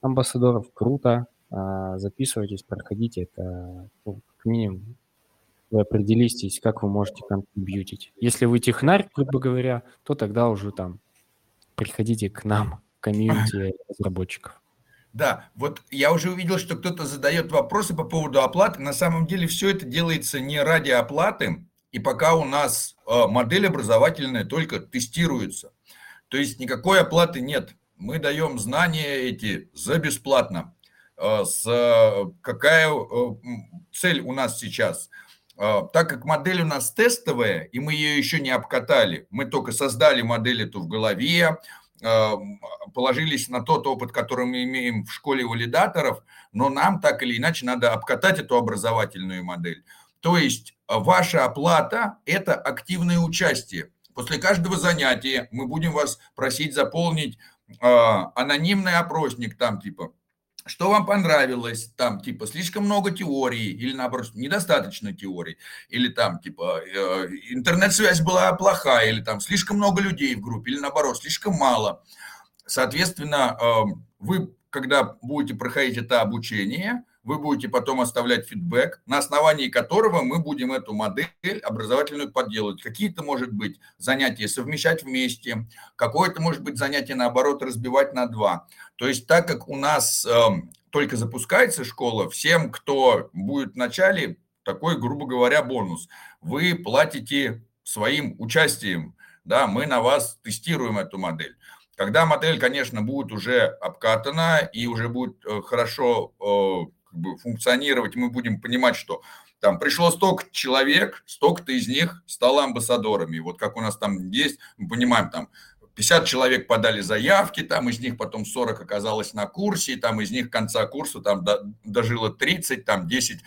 амбассадоров, круто. А, записывайтесь, проходите. Это ну, как минимум вы определитесь, как вы можете контрибьютить. Если вы технарь, грубо говоря, то тогда уже там приходите к нам, комьюнити разработчиков. Да, вот я уже увидел, что кто-то задает вопросы по поводу оплаты. На самом деле все это делается не ради оплаты, и пока у нас э, модель образовательная только тестируется. То есть никакой оплаты нет. Мы даем знания эти за бесплатно. Э, с, какая э, цель у нас сейчас? Так как модель у нас тестовая, и мы ее еще не обкатали, мы только создали модель эту в голове, положились на тот опыт, который мы имеем в школе валидаторов, но нам так или иначе надо обкатать эту образовательную модель. То есть а, ваша оплата – это активное участие. После каждого занятия мы будем вас просить заполнить э, анонимный опросник, там типа что вам понравилось, там, типа, слишком много теорий, или наоборот, недостаточно теорий, или там, типа, э, интернет-связь была плохая, или там слишком много людей в группе, или наоборот, слишком мало. Соответственно, э, вы, когда будете проходить это обучение, вы будете потом оставлять фидбэк, на основании которого мы будем эту модель образовательную подделывать. Какие-то, может быть, занятия совмещать вместе, какое-то, может быть, занятие, наоборот, разбивать на два. То есть так как у нас э, только запускается школа, всем, кто будет в начале, такой, грубо говоря, бонус. Вы платите своим участием, да, мы на вас тестируем эту модель. Когда модель, конечно, будет уже обкатана и уже будет э, хорошо э, как бы функционировать, мы будем понимать, что там пришло столько человек, столько-то из них стало амбассадорами. Вот как у нас там есть, мы понимаем, там 50 человек подали заявки, там из них потом 40 оказалось на курсе, там из них конца курса там до, дожило 30, там 10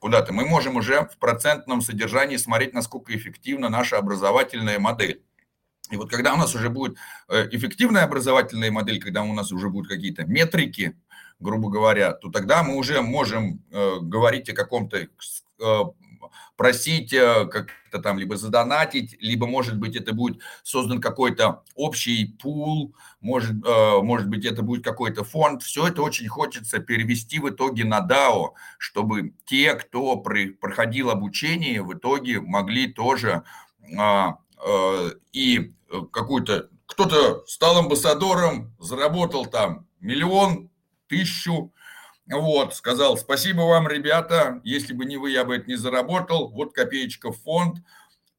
куда-то. Мы можем уже в процентном содержании смотреть, насколько эффективна наша образовательная модель. И вот когда у нас уже будет э, эффективная образовательная модель, когда у нас уже будут какие-то метрики, грубо говоря, то тогда мы уже можем э, говорить о каком-то, э, просить э, как-то там либо задонатить, либо, может быть, это будет создан какой-то общий пул, может, э, может быть, это будет какой-то фонд. Все это очень хочется перевести в итоге на DAO, чтобы те, кто при, проходил обучение, в итоге могли тоже э, э, и какую-то... Кто-то стал амбассадором, заработал там миллион, тысячу. Вот, сказал, спасибо вам, ребята, если бы не вы, я бы это не заработал. Вот копеечка в фонд.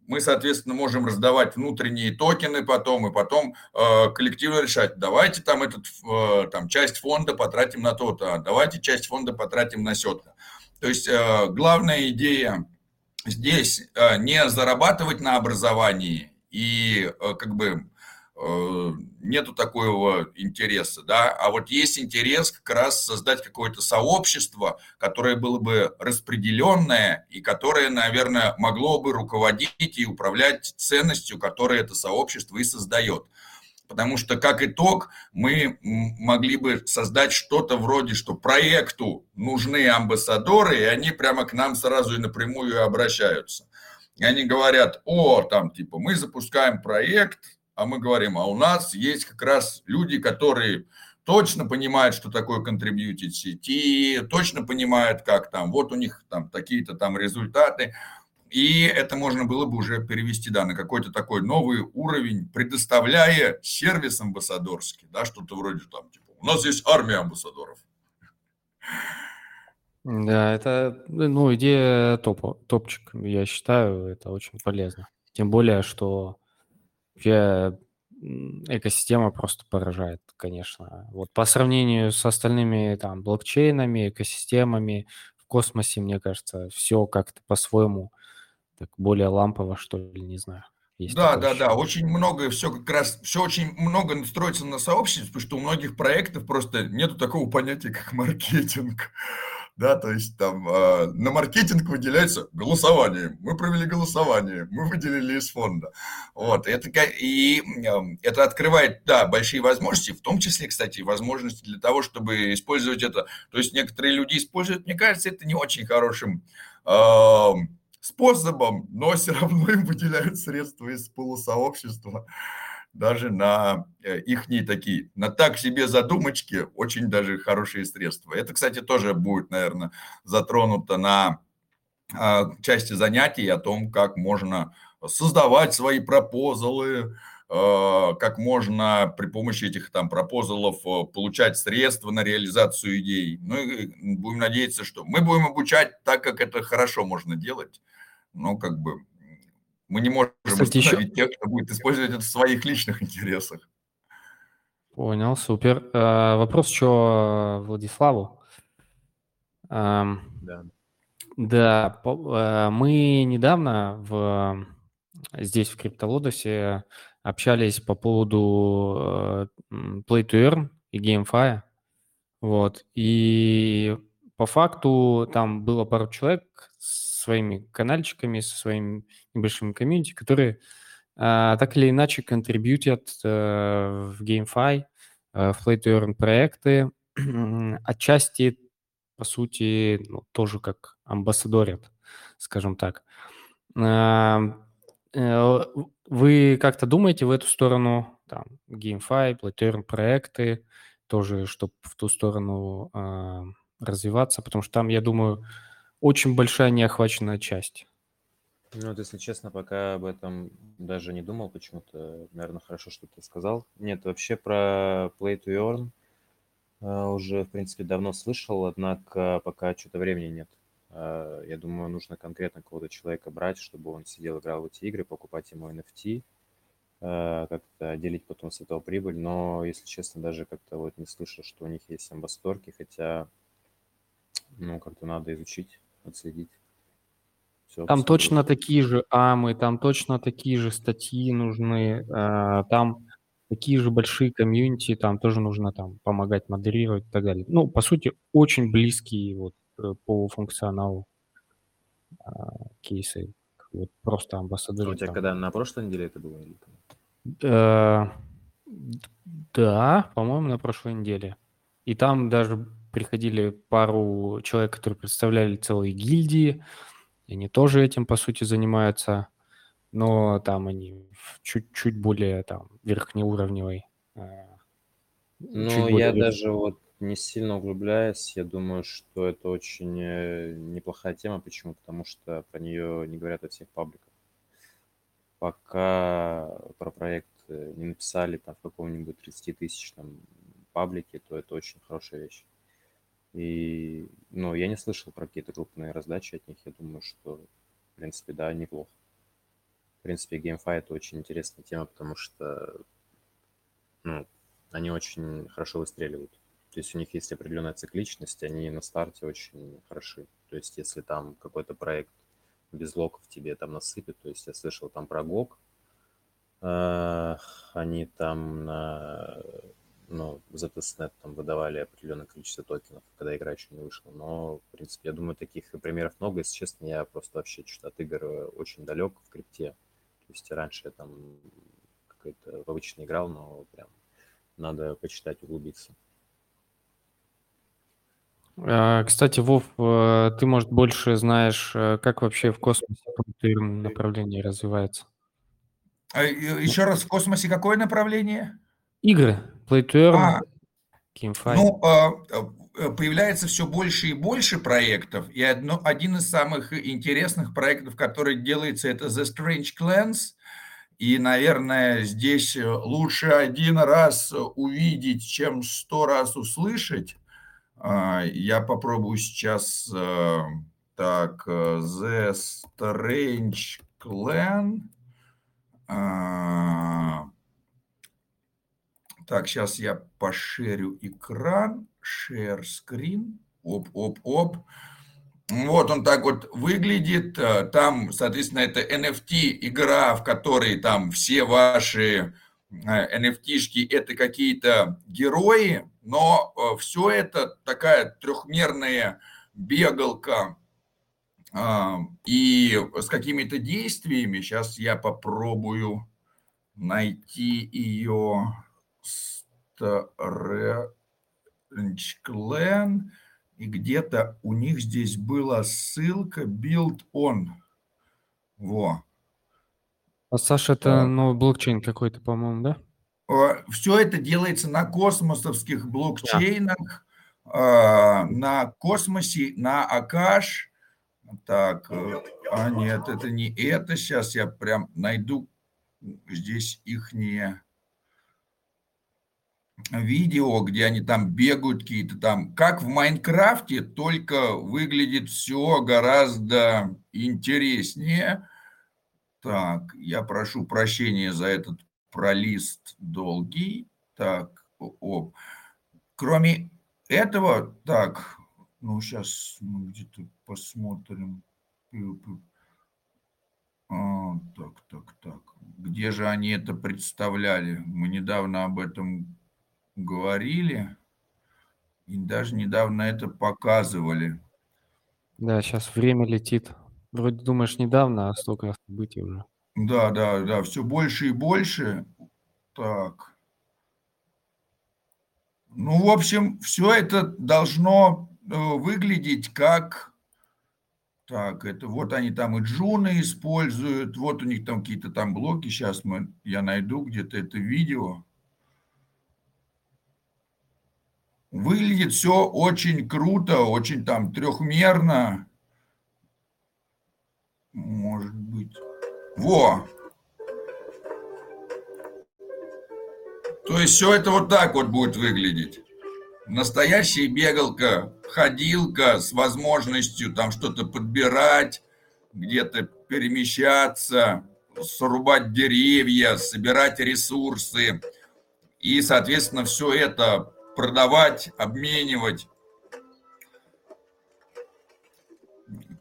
Мы, соответственно, можем раздавать внутренние токены потом, и потом э, коллективно решать, давайте там этот, э, там, часть фонда потратим на то-то, а давайте часть фонда потратим на сё-то. То есть э, главная идея здесь э, не зарабатывать на образовании и э, как бы нету такого интереса, да, а вот есть интерес как раз создать какое-то сообщество, которое было бы распределенное и которое, наверное, могло бы руководить и управлять ценностью, которую это сообщество и создает. Потому что, как итог, мы могли бы создать что-то вроде, что проекту нужны амбассадоры, и они прямо к нам сразу и напрямую обращаются. И они говорят, о, там, типа, мы запускаем проект, а мы говорим, а у нас есть как раз люди, которые точно понимают, что такое контрибьютить сети, точно понимают, как там, вот у них там такие-то там результаты. И это можно было бы уже перевести, да, на какой-то такой новый уровень, предоставляя сервис амбассадорский, да, что-то вроде там, типа, У нас есть армия амбассадоров. Да, это, ну, идея топ, топчик, я считаю, это очень полезно. Тем более, что вообще экосистема просто поражает, конечно. Вот по сравнению с остальными там блокчейнами, экосистемами в космосе, мне кажется, все как-то по-своему так более лампово, что ли, не знаю. Есть да, да, ощущение. да, очень много, все как раз, все очень много строится на сообществе, потому что у многих проектов просто нету такого понятия, как маркетинг да, то есть там э, на маркетинг выделяется голосование. Мы провели голосование, мы выделили из фонда. Вот, это, и э, это открывает, да, большие возможности, в том числе, кстати, возможности для того, чтобы использовать это. То есть некоторые люди используют, мне кажется, это не очень хорошим э, способом, но все равно им выделяют средства из полусообщества даже на э, их такие, на так себе задумочки, очень даже хорошие средства. Это, кстати, тоже будет, наверное, затронуто на а, части занятий о том, как можно создавать свои пропозалы, а, как можно при помощи этих там пропозалов э, получать средства на реализацию идей. Ну и будем надеяться, что мы будем обучать так, как это хорошо можно делать, но как бы мы не можем Кстати, еще... тех, кто будет использовать это в своих личных интересах. Понял, супер. А, вопрос еще Владиславу. А, да. Да, по, мы недавно в, здесь, в Криптолодосе, общались по поводу Play to Earn и GameFi. Вот. И по факту там было пару человек с своими канальчиками, со своим небольшим комьюнити, которые а, так или иначе контрибьютят а, в GameFi, а, в Play to Earn проекты, отчасти, по сути, ну, тоже как амбассадорят, скажем так. А, вы как-то думаете в эту сторону, там, GameFi, Play to Earn проекты, тоже, чтобы в ту сторону а, развиваться, потому что там, я думаю, очень большая неохваченная часть. Ну, вот если честно, пока об этом даже не думал почему-то. Наверное, хорошо, что ты сказал. Нет, вообще про Play to Earn э, уже, в принципе, давно слышал, однако пока что-то времени нет. Э, я думаю, нужно конкретно какого-то человека брать, чтобы он сидел, играл в эти игры, покупать ему NFT, э, как-то делить потом с этого прибыль. Но, если честно, даже как-то вот не слышал, что у них есть амбасторки, хотя, ну, как-то надо изучить, отследить. Все там точно такие же амы, там точно такие же статьи нужны, э, там такие же большие комьюнити, там тоже нужно там помогать модерировать и так далее. Ну, по сути, очень близкие вот э, по функционалу э, кейсы. Вот просто амбассадоры. А у тебя там. когда на прошлой неделе это было? Или э, да, по-моему, на прошлой неделе. И там даже приходили пару человек, которые представляли целые гильдии, и они тоже этим, по сути, занимаются, но там они чуть-чуть более там верхнеуровневой. Э, ну, я более... даже вот не сильно углубляясь, я думаю, что это очень э, неплохая тема. Почему? Потому что про нее не говорят во всех пабликах. Пока про проект не написали там в каком-нибудь 30 тысяч там паблике, то это очень хорошая вещь. И, ну, я не слышал про какие-то крупные раздачи от них. Я думаю, что, в принципе, да, неплохо. В принципе, GameFi это очень интересная тема, потому что, ну, они очень хорошо выстреливают. То есть у них есть определенная цикличность, они на старте очень хороши. То есть если там какой-то проект без локов тебе там насыпет, то есть я слышал там про GOG, э, они там на ну, за тестнет там выдавали определенное количество токенов, когда игра еще не вышла. Но, в принципе, я думаю, таких примеров много. Если честно, я просто вообще что-то от игр э, очень далек в крипте. То есть раньше я там какой-то в обычно играл, но прям надо почитать, углубиться. А, кстати, Вов, э, ты, может, больше знаешь, э, как вообще в космосе направление развивается? А, еще раз, в космосе какое направление? Игры. Play to Earn, а, GameFi. Ну, а, а, появляется все больше и больше проектов, и одно, один из самых интересных проектов, который делается, это The Strange Clans, И, наверное, здесь лучше один раз увидеть, чем сто раз услышать. А, я попробую сейчас э, так, э, The Strange Clan. Так, сейчас я пошерю экран. Share screen. Оп, оп, оп. Вот он так вот выглядит. Э, там, соответственно, это NFT-игра, в которой там все ваши NFT-шки – это какие-то герои, но э, все это такая трехмерная бегалка и с какими-то действиями. Сейчас я попробую найти ее. Clan. И где-то у них здесь была ссылка build on. Во. А Саша, это ну, блокчейн какой-то, по-моему, да? Все это делается на космосовских блокчейнах, да. на космосе, на Акаш. Так, э, а нет, это не это. Сейчас я прям найду здесь их не видео, где они там бегают какие-то там, как в Майнкрафте, только выглядит все гораздо интереснее. Так, я прошу прощения за этот пролист долгий. Так, оп. Кроме этого, так, ну сейчас мы где-то посмотрим. А, так, так, так. Где же они это представляли? Мы недавно об этом говорили и даже недавно это показывали. Да, сейчас время летит. Вроде думаешь недавно, а столько событий уже. Да, да, да, все больше и больше. Так. Ну, в общем, все это должно э, выглядеть как... Так, это вот они там и джуны используют, вот у них там какие-то там блоки. Сейчас мы, я найду где-то это видео. Выглядит все очень круто, очень там трехмерно. Может быть. Во! То есть все это вот так вот будет выглядеть. Настоящая бегалка, ходилка с возможностью там что-то подбирать, где-то перемещаться, срубать деревья, собирать ресурсы. И, соответственно, все это продавать, обменивать.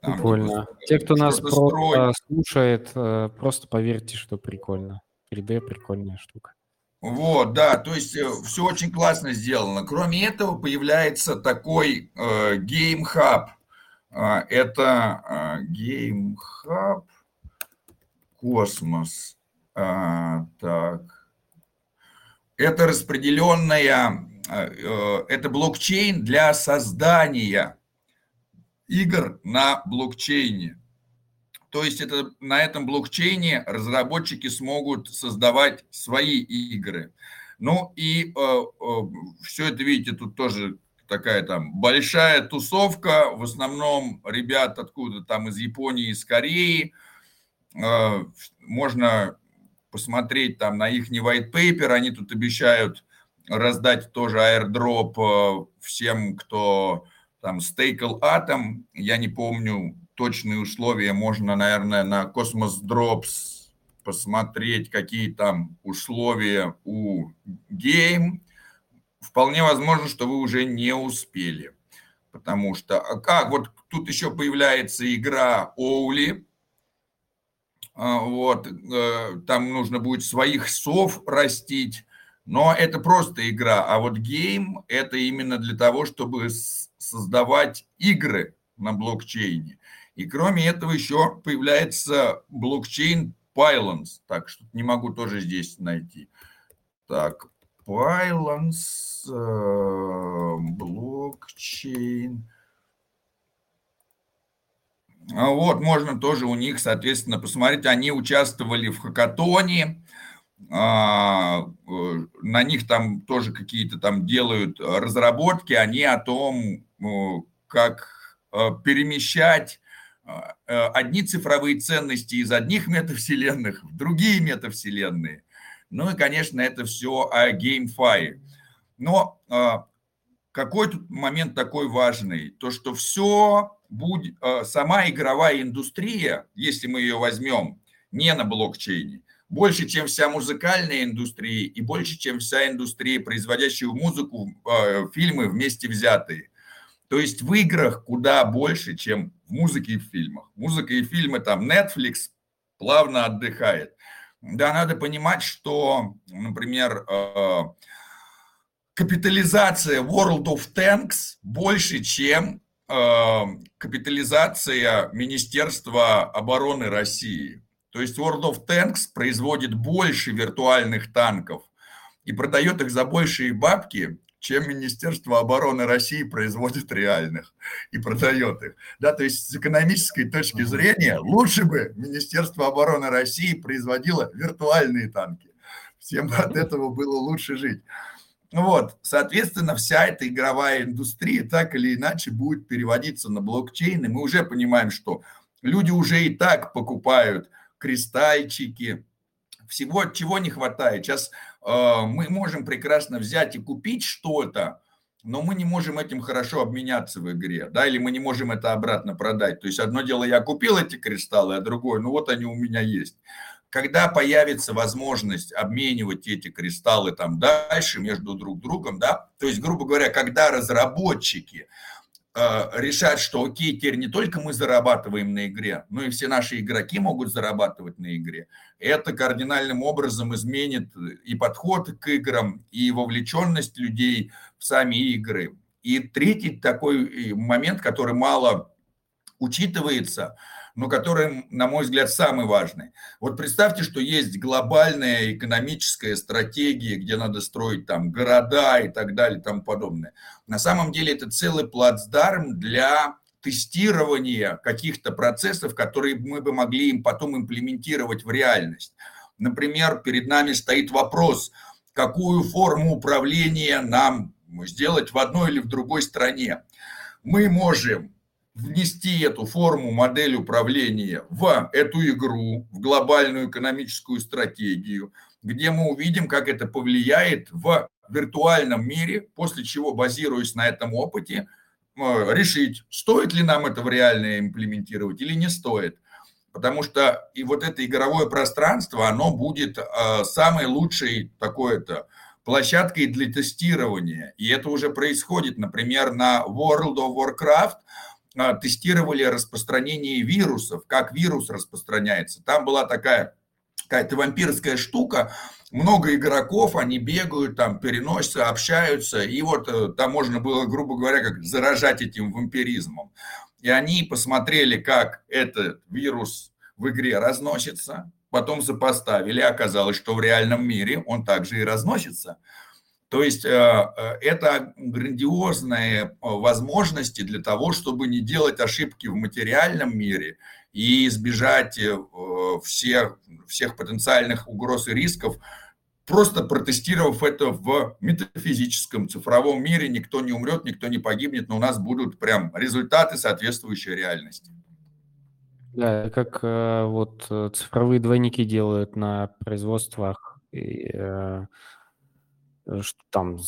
Прикольно. Те, кто нас просто слушает, э, просто поверьте, что прикольно. 3D прикольная штука. Вот, да, то есть э, все очень классно сделано. Кроме этого появляется такой э, Game Hub. Э, это э, Game Hub Космос. Э, так. Это распределенная Э, э, это блокчейн для создания игр на блокчейне. То есть это, на этом блокчейне разработчики смогут создавать свои игры. Ну и э, э, все это, видите, тут тоже такая там большая тусовка, в основном ребят откуда там из Японии, из Кореи. Э, можно посмотреть там на их white paper, они тут обещают раздать тоже airdrop э, всем, кто там стейкал атом. Я не помню точные условия. Можно, наверное, на Cosmos Drops посмотреть, какие там условия у Game. Вполне возможно, что вы уже не успели. Потому что, а как, вот тут еще появляется игра Оули, а, вот, э, там нужно будет своих сов растить, но это просто игра, а вот гейм – это именно для того, чтобы создавать игры на блокчейне. И кроме этого еще появляется блокчейн Pylons. Так, что не могу тоже здесь найти. Так, Pylons, э, блокчейн. А вот, можно тоже у них, соответственно, посмотреть. Они участвовали в хакатоне, э, на них там тоже какие-то там делают разработки, они о том, как э, перемещать одни цифровые ценности из одних метавселенных в другие метавселенные. Ну и, конечно, это все о GameFi. Но какой тут момент такой важный? То, что все будет, сама игровая индустрия, если мы ее возьмем не на блокчейне, больше, чем вся музыкальная индустрия и больше, чем вся индустрия, производящая музыку, э, фильмы вместе взятые. То есть в играх куда больше, чем в музыке и в фильмах. Музыка и фильмы там Netflix плавно отдыхает. Да, надо понимать, что, например, э, капитализация World of Tanks больше, чем э, капитализация Министерства обороны России. То есть World of Tanks производит больше виртуальных танков и продает их за большие бабки, чем Министерство обороны России производит реальных и продает их. Да, то есть с экономической точки зрения лучше бы Министерство обороны России производило виртуальные танки. Всем от этого было лучше жить. Вот, соответственно, вся эта игровая индустрия так или иначе будет переводиться на блокчейн, и мы уже понимаем, что люди уже и так покупают кристальчики, всего, чего не хватает. Сейчас э, мы можем прекрасно взять и купить что-то, но мы не можем этим хорошо обменяться в игре, да, или мы не можем это обратно продать. То есть одно дело, я купил эти кристаллы, а другое, ну вот они у меня есть. Когда появится возможность обменивать эти кристаллы там дальше между друг другом, да, то есть, грубо говоря, когда разработчики решать, что окей, теперь не только мы зарабатываем на игре, но и все наши игроки могут зарабатывать на игре. Это кардинальным образом изменит и подход к играм, и вовлеченность людей в сами игры. И третий такой момент, который мало учитывается – но который, на мой взгляд, самый важный. Вот представьте, что есть глобальная экономическая стратегия, где надо строить там города и так далее и тому подобное. На самом деле это целый плацдарм для тестирования каких-то процессов, которые мы бы могли им потом имплементировать в реальность. Например, перед нами стоит вопрос, какую форму управления нам сделать в одной или в другой стране. Мы можем внести эту форму, модель управления в эту игру, в глобальную экономическую стратегию, где мы увидим, как это повлияет в виртуальном мире, после чего, базируясь на этом опыте, э, решить, стоит ли нам это в реальное имплементировать или не стоит. Потому что и вот это игровое пространство, оно будет э, самой лучшей такой-то площадкой для тестирования. И это уже происходит, например, на World of Warcraft – тестировали распространение вирусов, как вирус распространяется. Там была такая какая-то вампирская штука, много игроков, они бегают, там переносятся, общаются, и вот э, там можно было, грубо говоря, как заражать этим вампиризмом. И они посмотрели, как этот вирус в игре разносится, потом сопоставили, оказалось, что в реальном мире он также и разносится. То есть э, э, это грандиозные э, возможности для того, чтобы не делать ошибки в материальном мире и избежать всех, всех потенциальных угроз и рисков, просто протестировав это в метафизическом цифровом мире, никто не умрет, никто не погибнет, но у нас будут прям результаты, соответствующие реальности. Да, как вот цифровые двойники делают на производствах и, Э, там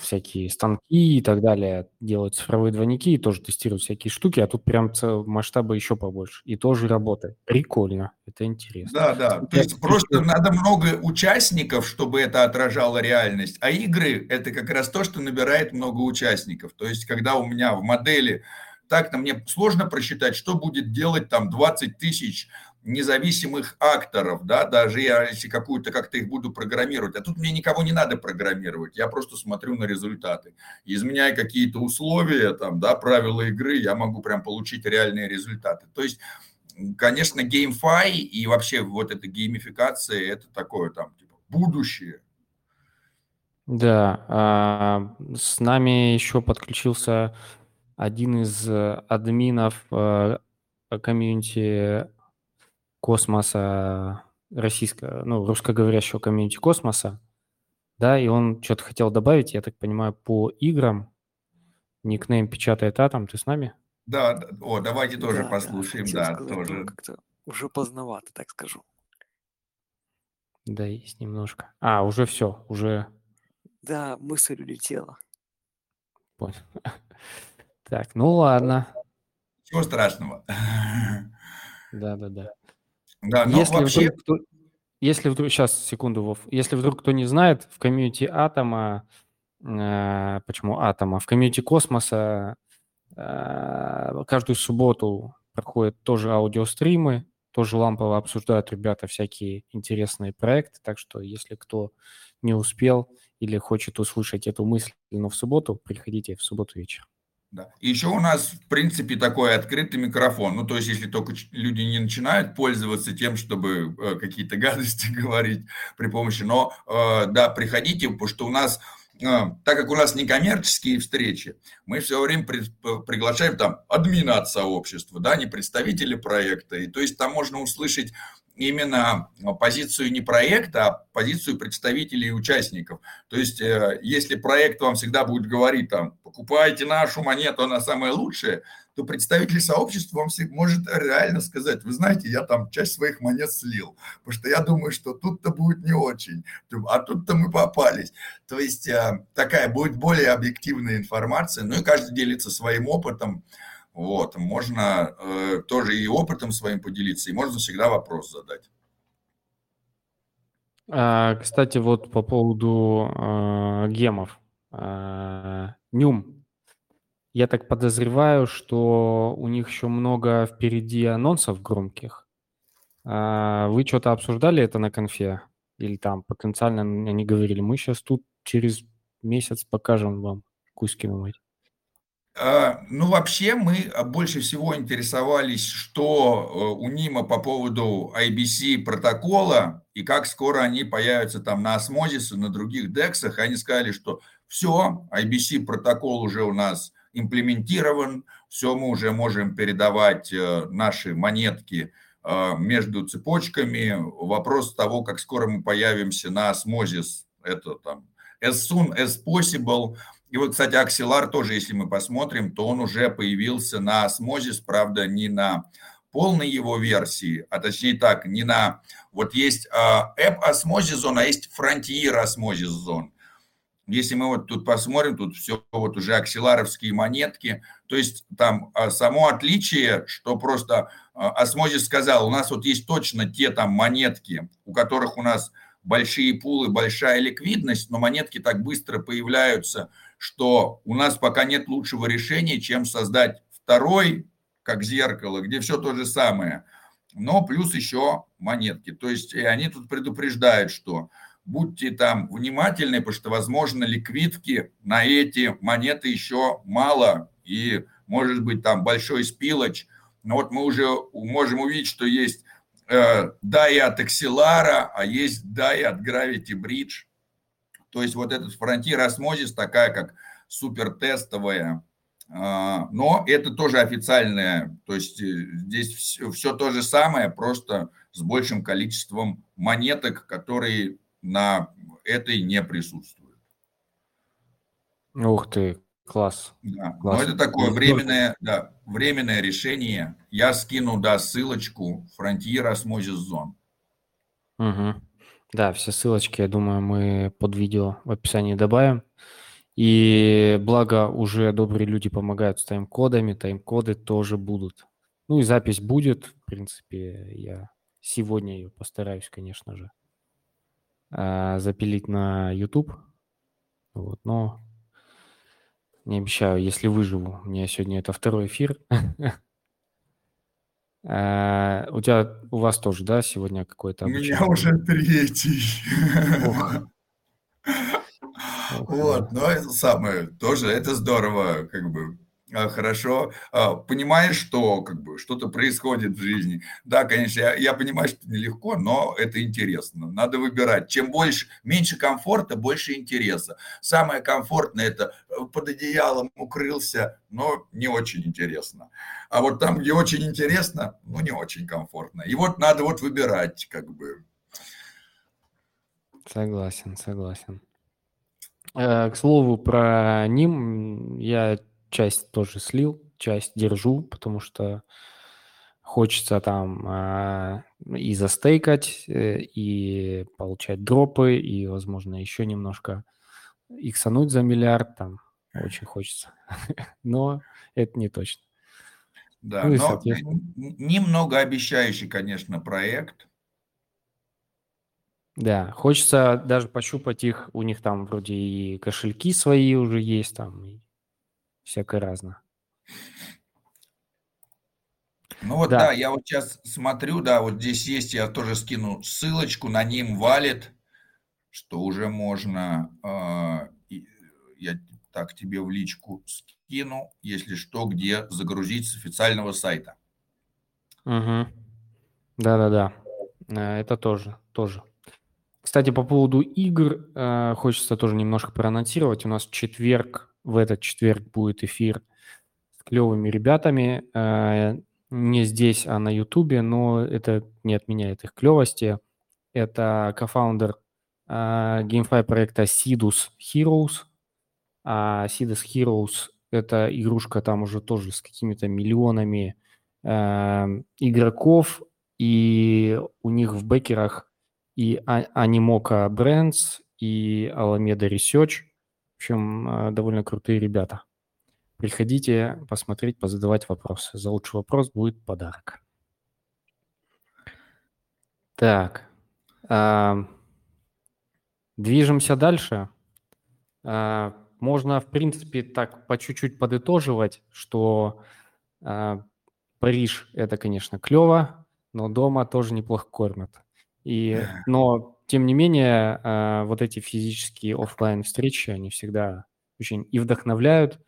всякие станки и так далее делают цифровые двойники и тоже тестируют всякие штуки, а тут прям масштабы еще побольше. И тоже работает. Прикольно, это интересно. Да, да. То есть просто надо много участников, чтобы это отражало реальность. А игры – это как раз то, что набирает много участников. То есть когда у меня в модели так-то мне сложно просчитать, что будет делать там 20 тысяч независимых акторов, да, даже я, если какую-то как-то их буду программировать, а тут мне никого не надо программировать, я просто смотрю на результаты. Изменяя какие-то условия, там, да, правила игры, я могу прям получить реальные результаты. То есть, конечно, GameFi и вообще вот эта геймификация, это такое там, типа, будущее. Да, а, с нами еще подключился один из админов э, комьюнити космоса российского, ну, русскоговорящего комьюнити космоса, да, и он что-то хотел добавить, я так понимаю, по играм. Никнейм печатает Атом, ты с нами? Да, да. о, давайте тоже Да, да, послушаем, да, сказать, тоже. как-то уже поздновато, так скажу. Да, есть немножко. А, уже все, уже Да, мысль улетела. понял. Так, ну ладно. Ничего страшного. Да-да-да. Да, но Если вообще, вдруг, кто- если вдруг, сейчас, секунду, Вов, если вдруг кто не знает, в комьюнити Атома, э, почему Атома, в комьюнити Космоса э, каждую субботу проходят тоже аудиостримы, тоже лампово обсуждают ребята всякие интересные проекты, так что если кто не успел или хочет услышать эту мысль, но в субботу, приходите в субботу вечером. Да. И еще у нас, в принципе, такой открытый микрофон. Ну, то есть, если только люди не начинают пользоваться тем, чтобы э, какие-то гадости говорить при помощи, но, э, да, приходите, потому что у нас, э, так как у нас некоммерческие встречи, мы все время при- приглашаем там админа от сообщества, да, не представители проекта. И то есть, там можно услышать именно позицию не проекта, а позицию представителей и участников. То есть, э, если проект вам всегда будет говорить, там, покупайте нашу монету, она самая лучшая, то представитель сообщества вам может реально сказать, вы знаете, я там часть своих монет слил, потому что я думаю, что тут-то будет не очень, а тут-то мы попались. То есть, э, такая будет более объективная информация, ну и каждый делится своим опытом, вот, можно э, тоже и опытом своим поделиться, и можно всегда вопрос задать. А, кстати, вот по поводу а, гемов. А, Нюм. Я так подозреваю, что у них еще много впереди анонсов громких. А, Вы что-то обсуждали это на конфе? Или там потенциально они говорили, мы сейчас тут через месяц покажем вам Кузькину мать. А, Ну, вообще, мы а, больше всего интересовались, что э, у Nym а по поводу IBC протокола и как скоро они появятся там на Osmosis и на других DEX ах. Они сказали, что все, IBC протокол уже у нас имплементирован, все, мы уже можем передавать э, наши монетки э, между цепочками. Вопрос того, как скоро мы появимся на Osmosis, это там as soon as possible – и вот, кстати, Axelar тоже, если мы посмотрим, то он уже появился на Osmosis, правда, не на полной его версии, а точнее так, не на... Вот есть а, App Osmosis Zone, а есть Frontier Osmosis Zone. Если мы вот тут посмотрим, тут все вот уже аксиларовские монетки, то есть там а, само отличие, что просто а, Osmosis сказал, у нас вот есть точно те там монетки, у которых у нас большие пулы, большая ликвидность, но монетки так быстро появляются, что у нас пока нет лучшего решения, чем создать второй, как зеркало, где все то же самое, но плюс еще монетки. То есть и они тут предупреждают, что будьте там внимательны, потому что, возможно, ликвидки на эти монеты еще мало, и может быть там большой спилоч. Но вот мы уже можем увидеть, что есть э, DAI от Axelar, а есть DAI от Gravity Bridge. То есть вот этот Frontier Osmosis такая как супер тестовая, но это тоже официальная, то есть здесь все, все то же самое, просто с большим количеством монеток, которые на этой не присутствуют. Ух ты, класс. Да. класс. Но это такое временное, да, временное решение. Я скину, да, ссылочку Frontier Osmosis Zone. Угу. Да, все ссылочки, я думаю, мы под видео в описании добавим. И благо уже добрые люди помогают с тайм-кодами, тайм-коды тоже будут. Ну и запись будет, в принципе, я сегодня ее постараюсь, конечно же, а, запилить на YouTube. Вот, но не обещаю, если выживу. У меня сегодня это второй эфир. А, у тебя, у вас тоже, да, сегодня какой-то У меня уже третий. Вот, но это самое, тоже это здорово, как бы, хорошо. А, понимаешь, что как бы что-то происходит в жизни. Да, конечно, я, я понимаю, что нелегко, но это интересно. Надо выбирать. Чем больше, меньше комфорта, больше интереса. Самое комфортное это э, под одеялом укрылся, но не очень интересно. А вот там, где очень интересно, ну не очень комфортно. И вот надо вот выбирать, как бы. Согласен, согласен. Э, К слову, про ним я часть тоже слил, часть держу, потому что хочется там а, и застейкать, э, и получать дропы, и, возможно, еще немножко иксануть за миллиард, там очень хочется. Но это не точно. Да, ну, но немного обещающий, конечно, проект. Да, хочется даже пощупать их. У них там вроде и кошельки свои уже есть, там и всякое разное. Ну вот, да. да, я вот сейчас смотрю, да, вот здесь есть, я тоже скину ссылочку, на ним валит, что уже можно, э, я так тебе в личку скину, если что, где загрузить с официального сайта. Угу. Да-да-да, э, это тоже, тоже. Кстати, по поводу игр, э, хочется тоже немножко проанонсировать. У нас в четверг, в этот четверг будет эфир с клевыми ребятами. Э, не здесь, а на Ютубе, но это не отменяет их клевости. Это кофаундер э, GameFi проекта Sidus Heroes. А Sidus Heroes – это игрушка там уже тоже с какими-то миллионами э, игроков, и у них в бэкерах и Animoca Brands, и Alameda Research. В общем, э, довольно крутые ребята. Приходите посмотреть, позадавать вопросы. За лучший вопрос будет подарок. Так. Движемся дальше. Э, можно, в принципе, так по чуть-чуть подытоживать, что э, Париж – это, конечно, клево, но дома тоже неплохо кормят. И, но, тем не менее, э, вот эти физические офлайн встречи, они всегда очень и вдохновляют,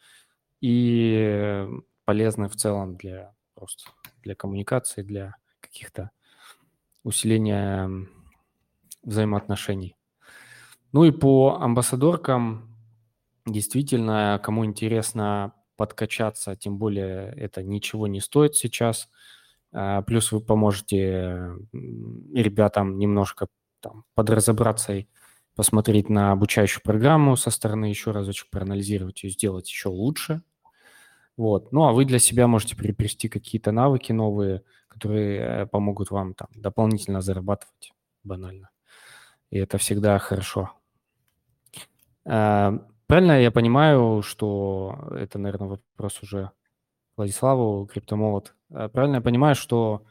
и полезны в целом для просто для коммуникации, для каких-то усиления взаимоотношений. Ну и по амбассадоркам, действительно, кому интересно подкачаться, тем более это ничего не стоит сейчас. А, плюс вы поможете ребятам немножко там, подразобраться и посмотреть на обучающую программу со стороны, еще разочек проанализировать и сделать еще лучше. Вот. Ну, а вы для себя можете приобрести какие-то навыки новые, которые э, помогут вам там дополнительно зарабатывать банально. И это всегда хорошо. А, правильно я понимаю, что это, наверное, вопрос уже Владиславу, криптомолот. А правильно я понимаю, что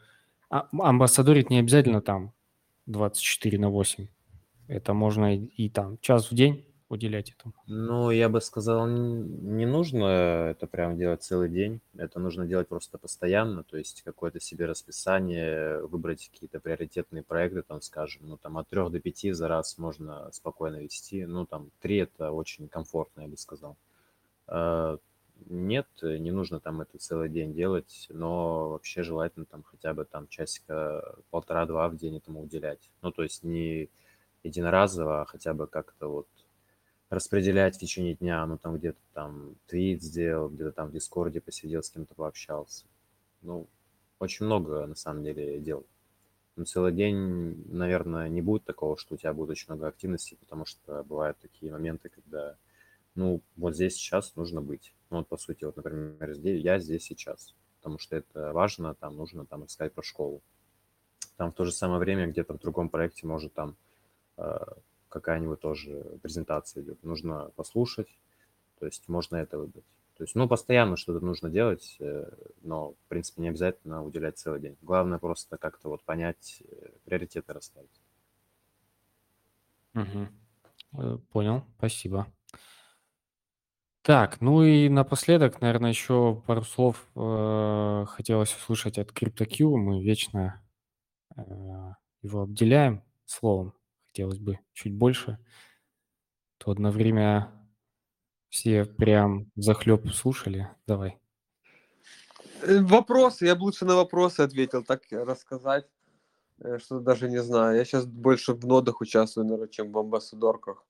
а, амбассадорить не обязательно там 24 на 8? Это можно и, и там час в день? уделять этому? Ну, я бы сказал, не нужно это прям делать целый день. Это нужно делать просто постоянно, то есть какое-то себе расписание, выбрать какие-то приоритетные проекты, там, скажем, ну, там, от трех до пяти за раз можно спокойно вести. Ну, там, три – это очень комфортно, я бы сказал. Нет, не нужно там это целый день делать, но вообще желательно там хотя бы там часика полтора-два в день этому уделять. Ну, то есть не единоразово, а хотя бы как-то вот распределять в течение дня, ну, там где-то там твит сделал, где-то там в Дискорде посидел, с кем-то пообщался. Ну, очень много, на самом деле, дел. Ну, целый день, наверное, не будет такого, что у тебя будет очень много активности, потому что бывают такие моменты, когда, ну, вот здесь сейчас нужно быть. Ну, вот, по сути, вот, например, я здесь сейчас, потому что это важно, там нужно там искать про школу. Там в то же самое время где-то в другом проекте может там э, какая-нибудь тоже презентация идет. Нужно послушать, то есть можно это выбрать. То есть, ну, постоянно что-то нужно делать, э, но, в принципе, не обязательно уделять целый день. Главное просто как-то вот понять, э, приоритеты расставить. Угу. Понял, спасибо. Так, ну и напоследок, наверное, еще пару слов э, хотелось услышать от CryptoQ. Мы вечно э, его обделяем словом хотелось бы чуть больше, то одно время все прям захлеб слушали. Давай. Э, вопросы, я бы лучше на вопросы ответил, так рассказать, э, что даже не знаю. Я сейчас больше в нодах участвую, наверное, чем в амбассадорках.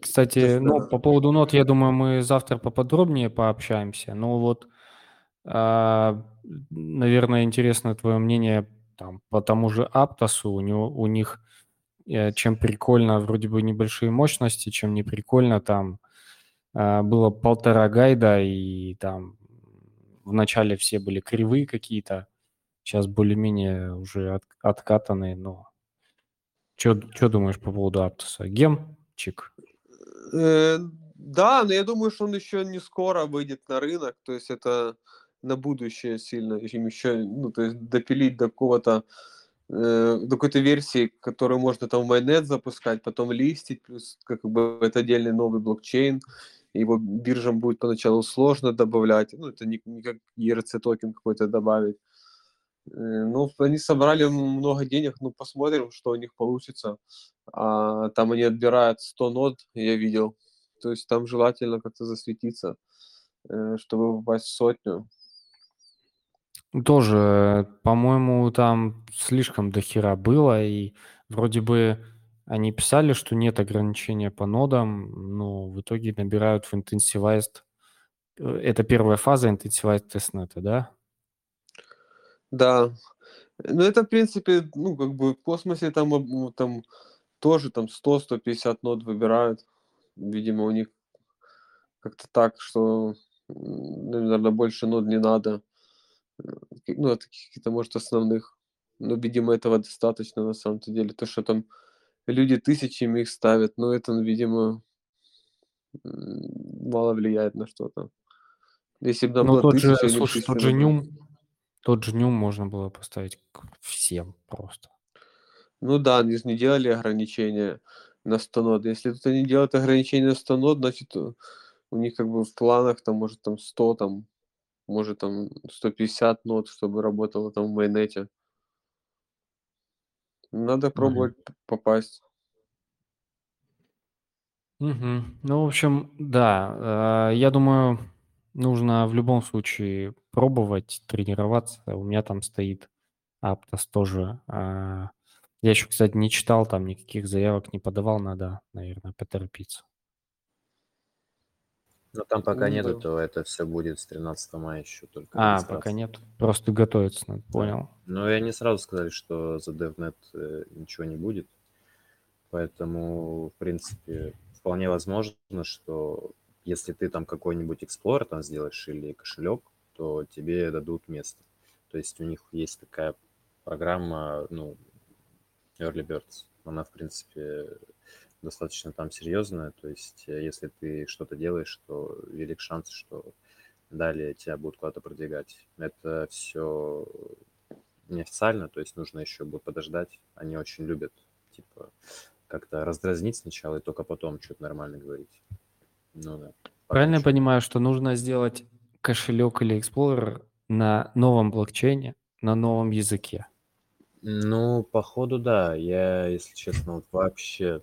Кстати, есть, ну, да. по поводу нот, я думаю, мы завтра поподробнее пообщаемся. Ну вот, а, наверное, интересно твое мнение там, по тому же Аптосу. У, него, у них Э, чем прикольно, вроде бы небольшие мощности, чем не прикольно, там э, было полтора гайда, и там вначале все были кривые какие-то, сейчас более-менее уже от, откатанные, но... Что думаешь по поводу Аптоса? Гемчик? Э, да, но я думаю, что он еще не скоро выйдет на рынок, то есть это на будущее сильно, им еще, ну, то есть допилить до какого-то э, до какой-то версии, которую можно там в майонет запускать, потом листить, плюс как бы это отдельный новый блокчейн, его биржам будет поначалу сложно добавлять, ну, это не, не как ERC токен какой-то добавить. Э, ну, они собрали много денег, ну, посмотрим, что у них получится. А, там они отбирают 100 нод, я видел. То есть там желательно как-то засветиться, э, чтобы попасть в сотню. Тоже, по-моему, там слишком дохера было, и вроде бы они писали, что нет ограничения по нодам, но в итоге набирают в Intensivized. Э, это первая фаза Intensivized тестнета, да? Да. Ну, это, в принципе, ну, как бы в космосе там, ну, там тоже там 100-150 нод выбирают. Видимо, у них как-то так, что, наверное, больше нод не надо. Ну, таких каких-то, может, основных. Но, видимо, этого достаточно на самом-то деле. То, что там люди тысячами их ставят, но это, видимо, мало влияет на что-то. Если бы ну, было тот же, слушай, тот же Нюм, тот же Нюм можно было поставить всем просто. Ну да, они же не делали ограничения на 100 нод. Если тут они делают ограничения на 100 нод, значит, у них как бы в планах там, может, там 100, там, может, там 150 нод, чтобы работало там в майонете. Надо пробовать Мгм. попасть. Мгм. Ну, в общем, да, э, я думаю, нужно в любом случае пробовать, тренироваться. У меня там стоит Аптос тоже. А, я еще, кстати, не читал, там никаких заявок не подавал, надо, наверное, поторопиться. Но там пока Ну нету, то это все будет с 13 мая еще только А, пока нет. Просто готовиться надо, Да. понял. Но и они сразу сказали, что за DevNet э, ничего не будет. Поэтому, в принципе, вполне возможно, что если ты там какой-нибудь Explorer там сделаешь или кошелек, то тебе дадут место. То есть у них есть такая программа, ну, Early Birds. Она, в принципе, достаточно там серьезная. То есть э, если ты что-то делаешь, то велик шанс, что далее тебя будут куда-то продвигать. Это все неофициально, то есть нужно еще бы подождать. Они очень любят, типа, как-то раздразнить сначала и только потом что-то нормально говорить. Ну да. Правильно я понимаю, что нужно сделать кошелек или Explorer на новом блокчейне, на новом языке? Ну, походу, да. Я, если честно, вот вообще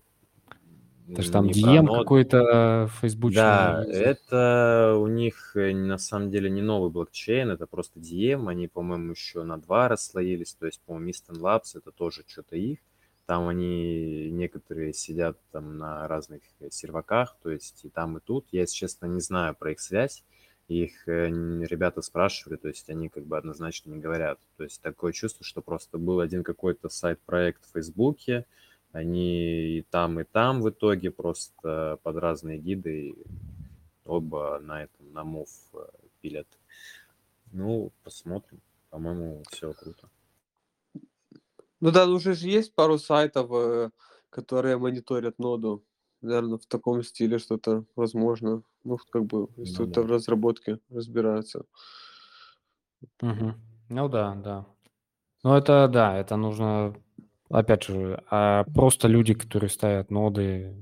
это же там DM какой-то фейсбучный. Да, это у них э, на самом деле не новый блокчейн, это просто DM. Они, по-моему, еще на два расслоились. То есть, по-моему, Misten Labs это тоже что-то их. Там они некоторые сидят там на разных серваках, то есть и там, и тут. Я, если честно, не знаю про их связь. Их э, ребята спрашивали, то есть они как бы однозначно не говорят. То есть такое чувство, что просто был один какой-то сайт-проект в Фейсбуке, они и там, и там в итоге просто под разные гиды оба на этом, на мув э, пилят. Ну, посмотрим. По-моему, все круто. Ну да, уже же есть пару сайтов, э, которые мониторят ноду. Наверное, в таком стиле что-то возможно. Ну, как бы, если ну, это да. в разработке разбирается. Угу. Ну да, да. Ну это да, это нужно Опять же, а просто люди, которые ставят ноды,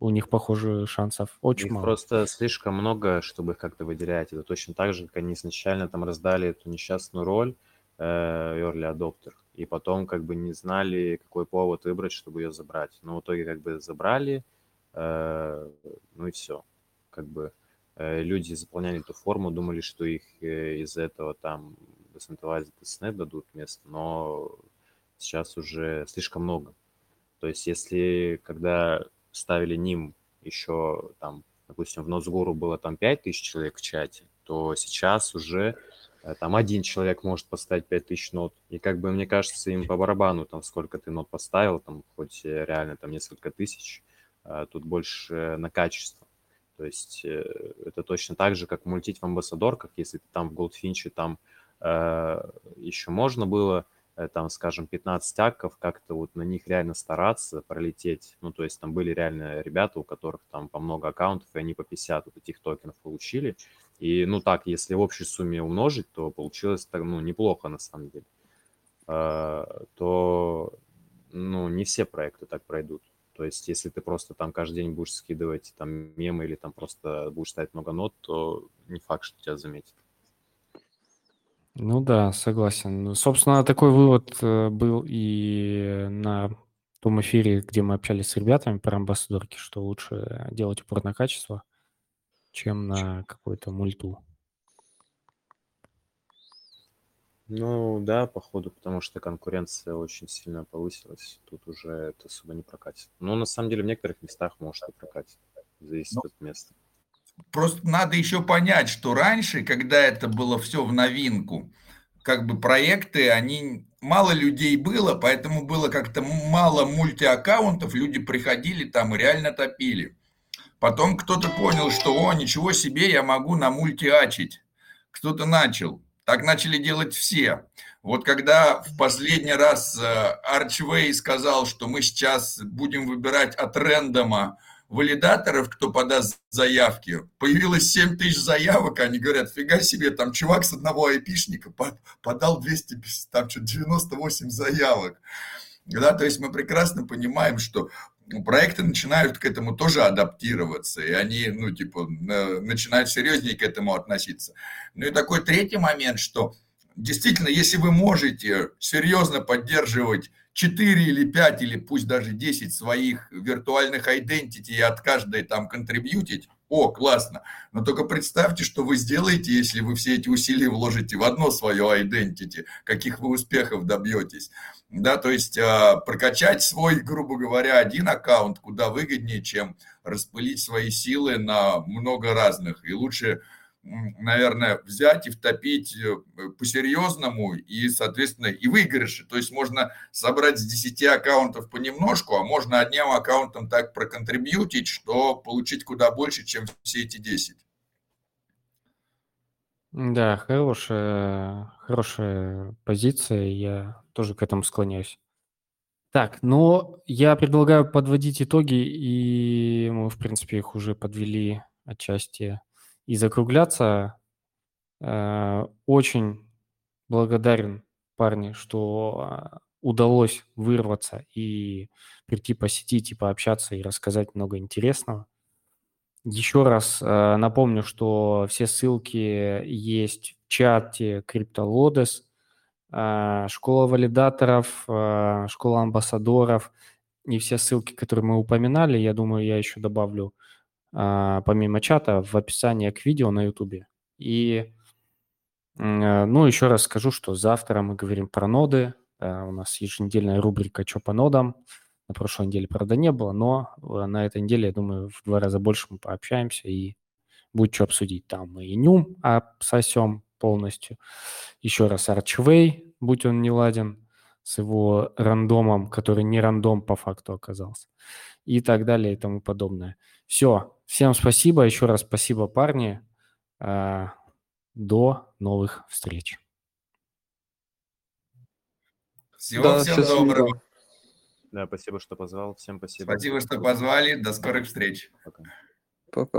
у них, похоже, шансов очень их мало. просто слишком много, чтобы их как-то выделять. Это точно так же, как они изначально там раздали эту несчастную роль Early Adopter, и потом как бы не знали, какой повод выбрать, чтобы ее забрать. Но в итоге как бы забрали, э, ну и все. Как бы э, люди заполняли эту форму, думали, что их э, из-за этого там Decentralized Testnet дадут место, но сейчас уже слишком много. То есть если когда ставили ним еще там, допустим, в Носгуру было там 5000 человек в чате, то сейчас уже э, там один человек может поставить 5000 нот. И как бы мне кажется, им по барабану, там сколько ты нот поставил, там хоть реально там несколько тысяч, а тут больше на качество. То есть э, это точно так же, как мультить в амбассадорках, если ты там в Goldfinch там э, еще можно было, э, там, скажем, 15 акков, как-то вот на них реально стараться пролететь. Ну, то есть там были реально ребята, у которых там по много аккаунтов, и они по 50 вот этих токенов получили. И, ну, так, если в общей сумме умножить, то получилось, так, ну, неплохо на самом деле. Э, то, ну, не все проекты так пройдут. То есть, если ты просто там каждый день будешь скидывать там мемы или там просто будешь ставить много нот, то не факт, что тебя заметят. Ну да, согласен. Ну, собственно, такой вывод э, был и на том эфире, где мы общались с ребятами про амбассадорки, что лучше делать упор на качество, чем на какую-то мульту. Ну да, походу, потому что конкуренция очень сильно повысилась. Тут уже это особо не прокатит. Но на самом деле в некоторых местах может и прокатить. Зависит Ну, от места. Просто надо еще понять, что раньше, когда это было все в новинку, как бы проекты, они мало людей было, поэтому было как-то мало мультиаккаунтов, люди приходили там и реально топили. Потом кто-то понял, что, о, ничего себе, я могу на мультиачить. Кто-то начал. Так начали делать все. Вот когда в последний раз Арчвей сказал, что мы сейчас будем выбирать от рендома валидаторов, кто подаст заявки, появилось 7 тысяч заявок, они говорят, фига себе, там чувак с одного айпишника подал 200, там что 98 заявок. Да, то есть мы прекрасно понимаем, что проекты начинают к этому тоже адаптироваться, и они, ну, типа, начинают серьезнее к этому относиться. Ну и такой третий момент, что действительно, если вы можете серьезно поддерживать 4 или 5 или пусть даже 10 своих виртуальных identity и от каждой там контрибьютить, о, классно. Но только представьте, что вы сделаете, если вы все эти усилия вложите в одно свое identity, каких вы успехов добьетесь. Да, то есть э, прокачать свой, грубо говоря, один аккаунт куда выгоднее, чем распылить свои силы на много разных. И лучше наверное, взять и втопить э, по-серьезному и, соответственно, и выигрыши. То есть можно собрать с 10 аккаунтов понемножку, а можно одним аккаунтом так проконтрибьютить, что получить куда больше, чем все эти 10. Да, хорошая, хорошая позиция, я тоже к этому склоняюсь. Так, но я предлагаю подводить итоги, и мы, в принципе, их уже подвели отчасти и закругляться. Э, очень благодарен, парни, что а, удалось вырваться и прийти посетить и пообщаться и рассказать много интересного. Еще раз э, напомню, что все ссылки есть в чате CryptoLodes, э, школа валидаторов, школа амбассадоров и все ссылки, которые мы упоминали, я думаю, я еще добавлю помимо чата в описании к видео на YouTube. И, э, ну, еще раз скажу, что завтра мы говорим про ноды. У нас еженедельная рубрика «Что по нодам?». На прошлой неделе, правда, не было, но э, на этой неделе, я думаю, в два раза больше мы пообщаемся и будет что обсудить. Там мы и Нюм обсосем полностью. Еще раз Арчвей, будь он не ладен, с его рандомом, который не рандом по факту оказался. И так далее и тому подобное. Все, Всем спасибо, еще раз спасибо, парни. А, до новых встреч. Всего да, всем доброго. Да, спасибо, что позвал. Всем спасибо. Спасибо, что позвали. До скорых встреч. Пока. Пока.